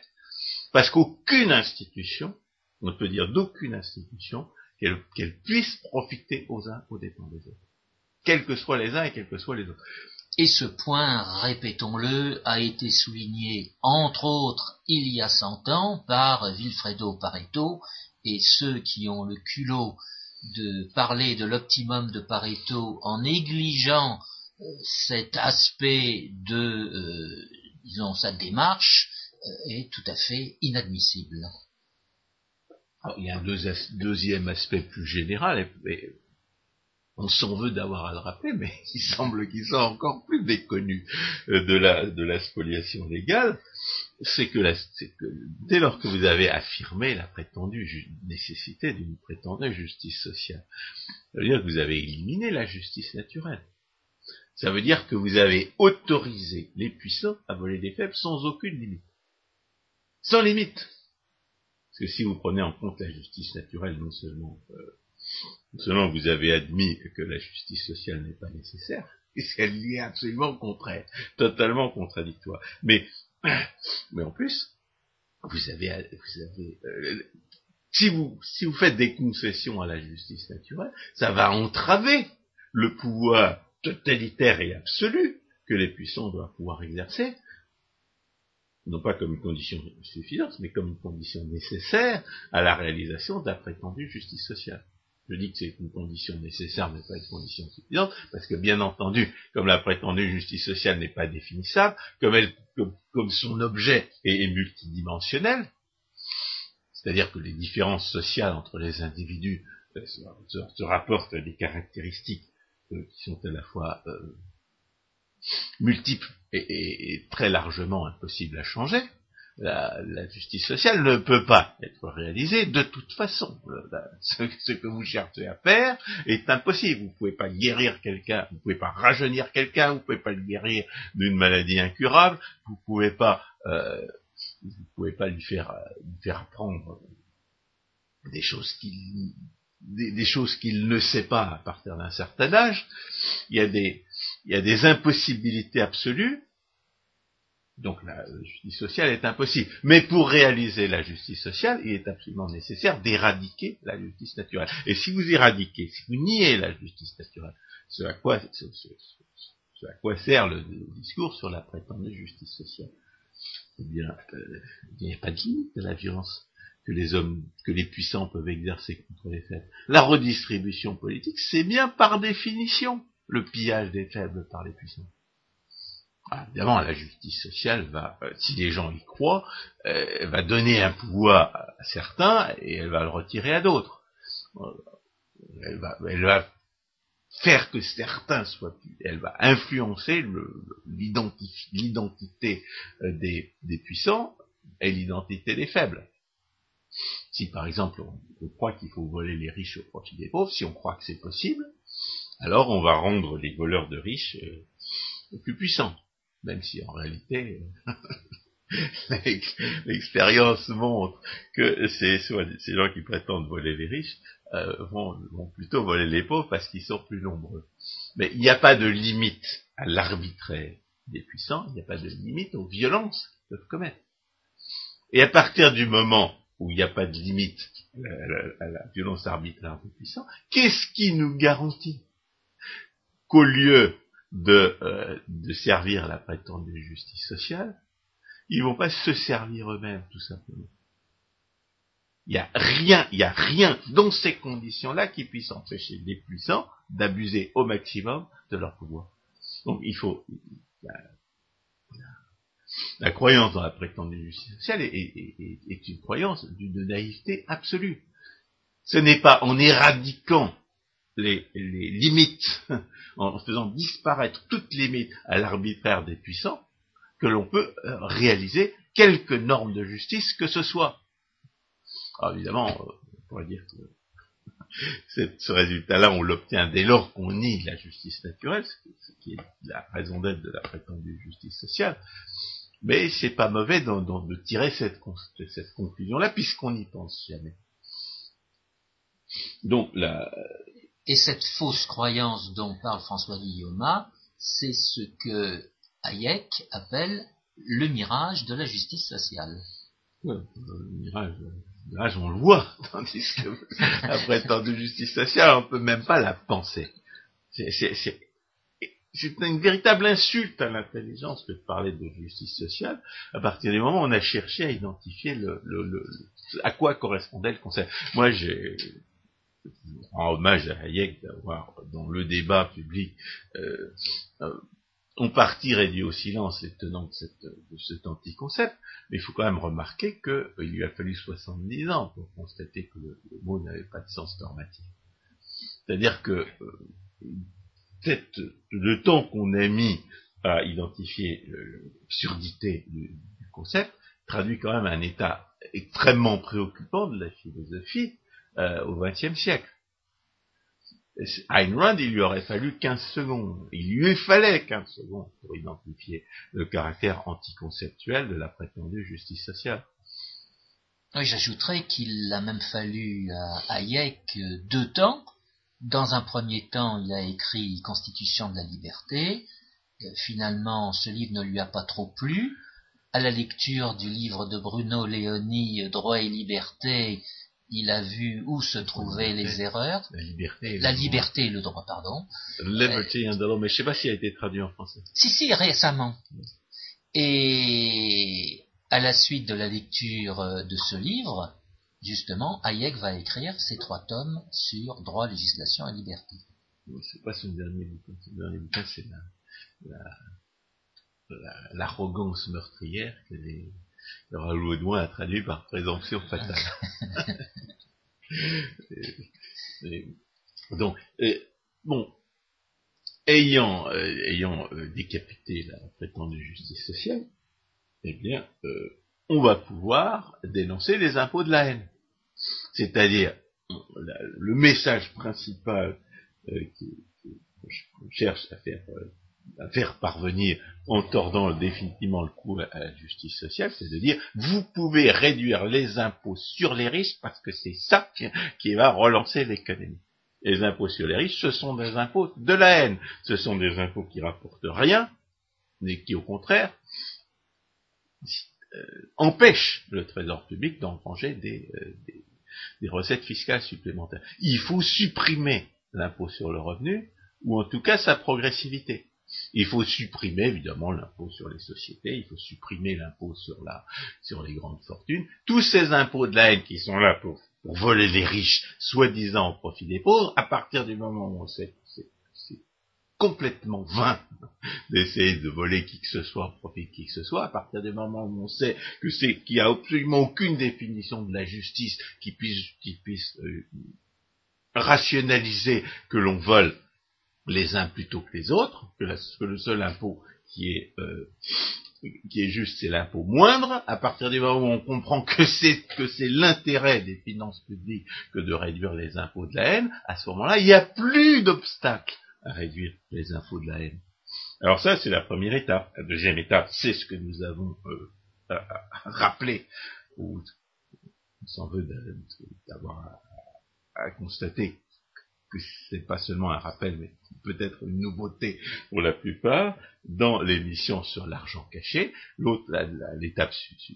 parce qu'aucune institution, on ne peut dire d'aucune institution, qu'elle puisse profiter aux uns aux dépens des autres. Quels que soient les uns et quels que soient les autres. Et ce point, répétons-le, a été souligné, entre autres, il y a cent ans par Vilfredo Pareto, et ceux qui ont le culot de parler de l'optimum de Pareto en négligeant euh, cet aspect de, euh, disons, sa démarche, euh, est tout à fait inadmissible. Il y a un deuxième aspect plus général, on s'en veut d'avoir à le rappeler, mais il semble qu'ils soit encore plus méconnu euh, de la, de la spoliation légale, c'est que, que, dès lors que vous avez affirmé la prétendue nécessité d'une prétendue justice sociale, ça veut dire que vous avez éliminé la justice naturelle. Ça veut dire que vous avez autorisé les puissants à voler des faibles sans aucune limite. Sans limite. Parce que si vous prenez en compte la justice naturelle, non seulement euh, vous avez admis que la justice sociale n'est pas nécessaire, elle y est absolument contraire, totalement contradictoire. Mais, en plus, vous avez, vous avez euh, si vous faites des concessions à la justice naturelle, ça va entraver le pouvoir totalitaire et absolu que les puissants doivent pouvoir exercer, non pas comme une condition suffisante, mais comme une condition nécessaire à la réalisation de la prétendue justice sociale. Je dis que c'est une condition nécessaire, mais pas une condition suffisante, parce que bien entendu, comme la prétendue justice sociale n'est pas définissable, comme, elle, comme, son objet est, multidimensionnel, c'est-à-dire que les différences sociales entre les individus euh, se, rapportent à des caractéristiques euh, qui sont à la fois euh, multiples et, très largement impossibles à changer, la, justice sociale ne peut pas être réalisée de toute façon. Ce, que vous cherchez à faire est impossible. Vous ne pouvez pas guérir quelqu'un, vous ne pouvez pas rajeunir quelqu'un, vous ne pouvez pas le guérir d'une maladie incurable, vous ne pouvez pas, euh, pouvez pas lui faire, lui faire apprendre des choses qu'il des, choses qu'il ne sait pas à partir d'un certain âge. Il y a des, il y a des impossibilités absolues donc la justice sociale est impossible. Mais pour réaliser la justice sociale, il est absolument nécessaire d'éradiquer la justice naturelle. Et si vous éradiquez, si vous niez la justice naturelle, ce à quoi, à quoi sert le, discours sur la prétendue justice sociale? Eh bien, euh, il n'y a pas de limite à la violence que les hommes, que les puissants peuvent exercer contre les faibles. La redistribution politique, c'est bien par définition le pillage des faibles par les puissants. Ah, évidemment, la justice sociale va, euh, si les gens y croient, euh, va donner un pouvoir à certains et elle va le retirer à d'autres. Euh, elle va, faire que certains soient, elle va influencer l'identité des, puissants et l'identité des faibles. Si par exemple on, croit qu'il faut voler les riches au profit des pauvres, si on croit que c'est possible, alors on va rendre les voleurs de riches plus puissants même si en réalité l'expérience montre que ces, ces gens qui prétendent voler les riches euh, vont, plutôt voler les pauvres parce qu'ils sont plus nombreux. Mais il n'y a pas de limite à l'arbitraire des puissants, il n'y a pas de limite aux violences qu'ils peuvent commettre. Et à partir du moment où il n'y a pas de limite à la violence arbitraire des puissants, qu'est-ce qui nous garantit? Qu'au lieu de, euh, de servir la prétendue justice sociale, ils vont pas se servir eux-mêmes, tout simplement. Il n'y a rien, il y a rien dans ces conditions-là qui puisse empêcher les puissants d'abuser au maximum de leur pouvoir. Donc il faut la, croyance dans la prétendue justice sociale est, une croyance d'une naïveté absolue. Ce n'est pas en éradiquant les, limites, en faisant disparaître toutes limites à l'arbitraire des puissants, que l'on peut euh, réaliser quelques normes de justice que ce soit. Alors évidemment, euh, on pourrait dire que ce résultat-là, on l'obtient dès lors qu'on nie la justice naturelle, ce qui est la raison d'être de la prétendue justice sociale. Mais c'est pas mauvais de tirer cette, cette conclusion-là, puisqu'on n'y pense jamais. Donc la... Et cette fausse croyance dont parle François Guillaume, c'est ce que Hayek appelle le mirage de la justice sociale. le mirage, mirage, on le voit, tandis que après tant de justice sociale, on peut même pas la penser. C'est une véritable insulte à l'intelligence que de parler de justice sociale, à partir du moment où on a cherché à identifier le, à quoi correspondait le concept. Moi, j'ai, en hommage à Hayek d'avoir, dans le débat public, euh, euh, on partie réduit au silence et tenant de, cet anticoncept, mais il faut quand même remarquer qu'il euh, lui a fallu 70 ans pour constater que le, mot n'avait pas de sens normatif. C'est-à-dire que euh, le temps qu'on a mis à identifier l'absurdité du, du, concept traduit quand même un état extrêmement préoccupant de la philosophie euh, au XXe siècle. Ayn Rand, il lui aurait fallu 15 secondes. Il lui fallait 15 secondes pour identifier le caractère anticonceptuel de la prétendue justice sociale. Oui, j'ajouterais qu'il a même fallu à Hayek deux temps. Dans un premier temps, il a écrit Constitution de la liberté. Euh, finalement, ce livre ne lui a pas trop plu. À la lecture du livre de Bruno Léoni, Droit et liberté, il a vu où se trouvaient les erreurs. La liberté. La liberté et le droit, pardon. Liberty and the law, mais je sais pas s'il a été traduit en français. Si, si, récemment. Et à la suite de la lecture euh, de ce livre, justement, Hayek va écrire ces trois tomes sur droit, législation et liberté. C'est pas son dernier bouquin. Son dernier bouquin, c'est l'arrogance meurtrière que les Raoul Audouin a traduit par présomption fatale. donc, bon, ayant, euh, ayant euh, décapité la prétendue justice sociale, eh bien, euh, on va pouvoir dénoncer les impôts de la haine. C'est-à-dire, le message principal qu'on cherche à faire faire parvenir en tordant définitivement le coup à la justice sociale, c'est de dire vous pouvez réduire les impôts sur les riches parce que c'est ça qui, va relancer l'économie. Les impôts sur les riches, ce sont des impôts de la haine. Ce sont des impôts qui rapportent rien, mais qui au contraire euh, empêchent le trésor public d'engranger des, euh, des, des recettes fiscales supplémentaires. Il faut supprimer l'impôt sur le revenu, ou en tout cas sa progressivité. Il faut supprimer évidemment l'impôt sur les sociétés, il faut supprimer l'impôt sur sur les grandes fortunes, tous ces impôts de la haine qui sont là pour, voler les riches, soi-disant au profit des pauvres, à partir du moment où on sait c'est complètement vain d'essayer de voler qui que ce soit au profit de qui que ce soit, à partir du moment où on sait que c'est qu'il n'y a absolument aucune définition de la justice qui puisse, qui puisse euh, rationaliser que l'on vole les uns plutôt que les autres, que, le seul impôt qui est, euh, qui est juste, c'est l'impôt moindre, à partir du moment où on comprend que c'est que c'est l'intérêt des finances publiques que de réduire les impôts de la haine, à ce moment-là, il n'y a plus d'obstacle à réduire les impôts de la haine. Alors ça, c'est la première étape. La deuxième étape, c'est ce que nous avons euh, rappelé, ou s'en veut d'avoir à constater que c'est pas seulement un rappel, mais peut-être une nouveauté pour la plupart, dans l'émission sur l'argent caché. L'autre, l'étape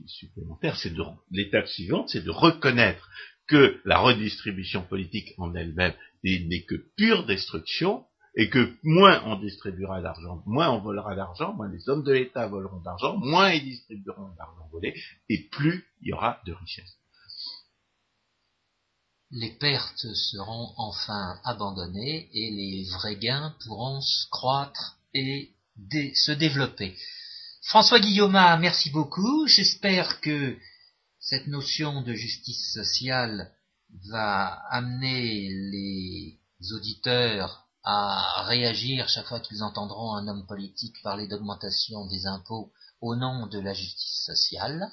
supplémentaire, c'est de, l'étape suivante, c'est de reconnaître que la redistribution politique en elle-même n'est que pure destruction, et que moins on distribuera d'argent, moins on volera d'argent, moins les hommes de l'État voleront d'argent, moins ils distribueront d'argent volé, et plus il y aura de richesse les pertes seront enfin abandonnées et les vrais gains pourront croître et se développer. François Guillaume, merci beaucoup. J'espère que cette notion de justice sociale va amener les auditeurs à réagir chaque fois qu'ils entendront un homme politique parler d'augmentation des impôts au nom de la justice sociale.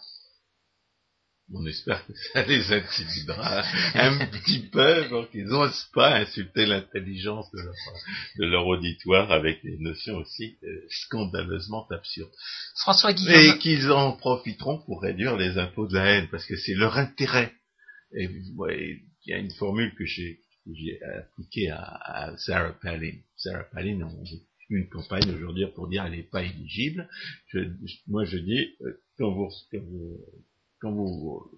On espère que ça les intimidera un petit peu pour qu'ils n'osent pas insulter l'intelligence de leur, auditoire avec des notions aussi euh, scandaleusement absurdes. François Guillaume. Et qu'ils en profiteront pour réduire les impôts de la haine, parce que c'est leur intérêt. Et il y a une formule que j'ai appliquée à, Sarah Palin. Sarah Palin, on une campagne aujourd'hui pour dire elle n'est pas éligible. moi je dis, euh, quand vous, quand vous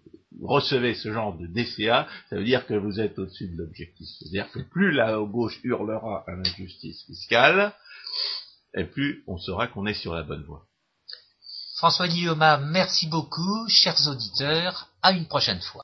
recevez ce genre de DCA, ça veut dire que vous êtes au-dessus de l'objectif. C'est-à-dire que plus la gauche hurlera à l'injustice fiscale, et plus on saura qu'on est sur la bonne voie. François Guillaume, merci beaucoup, chers auditeurs, à une prochaine fois.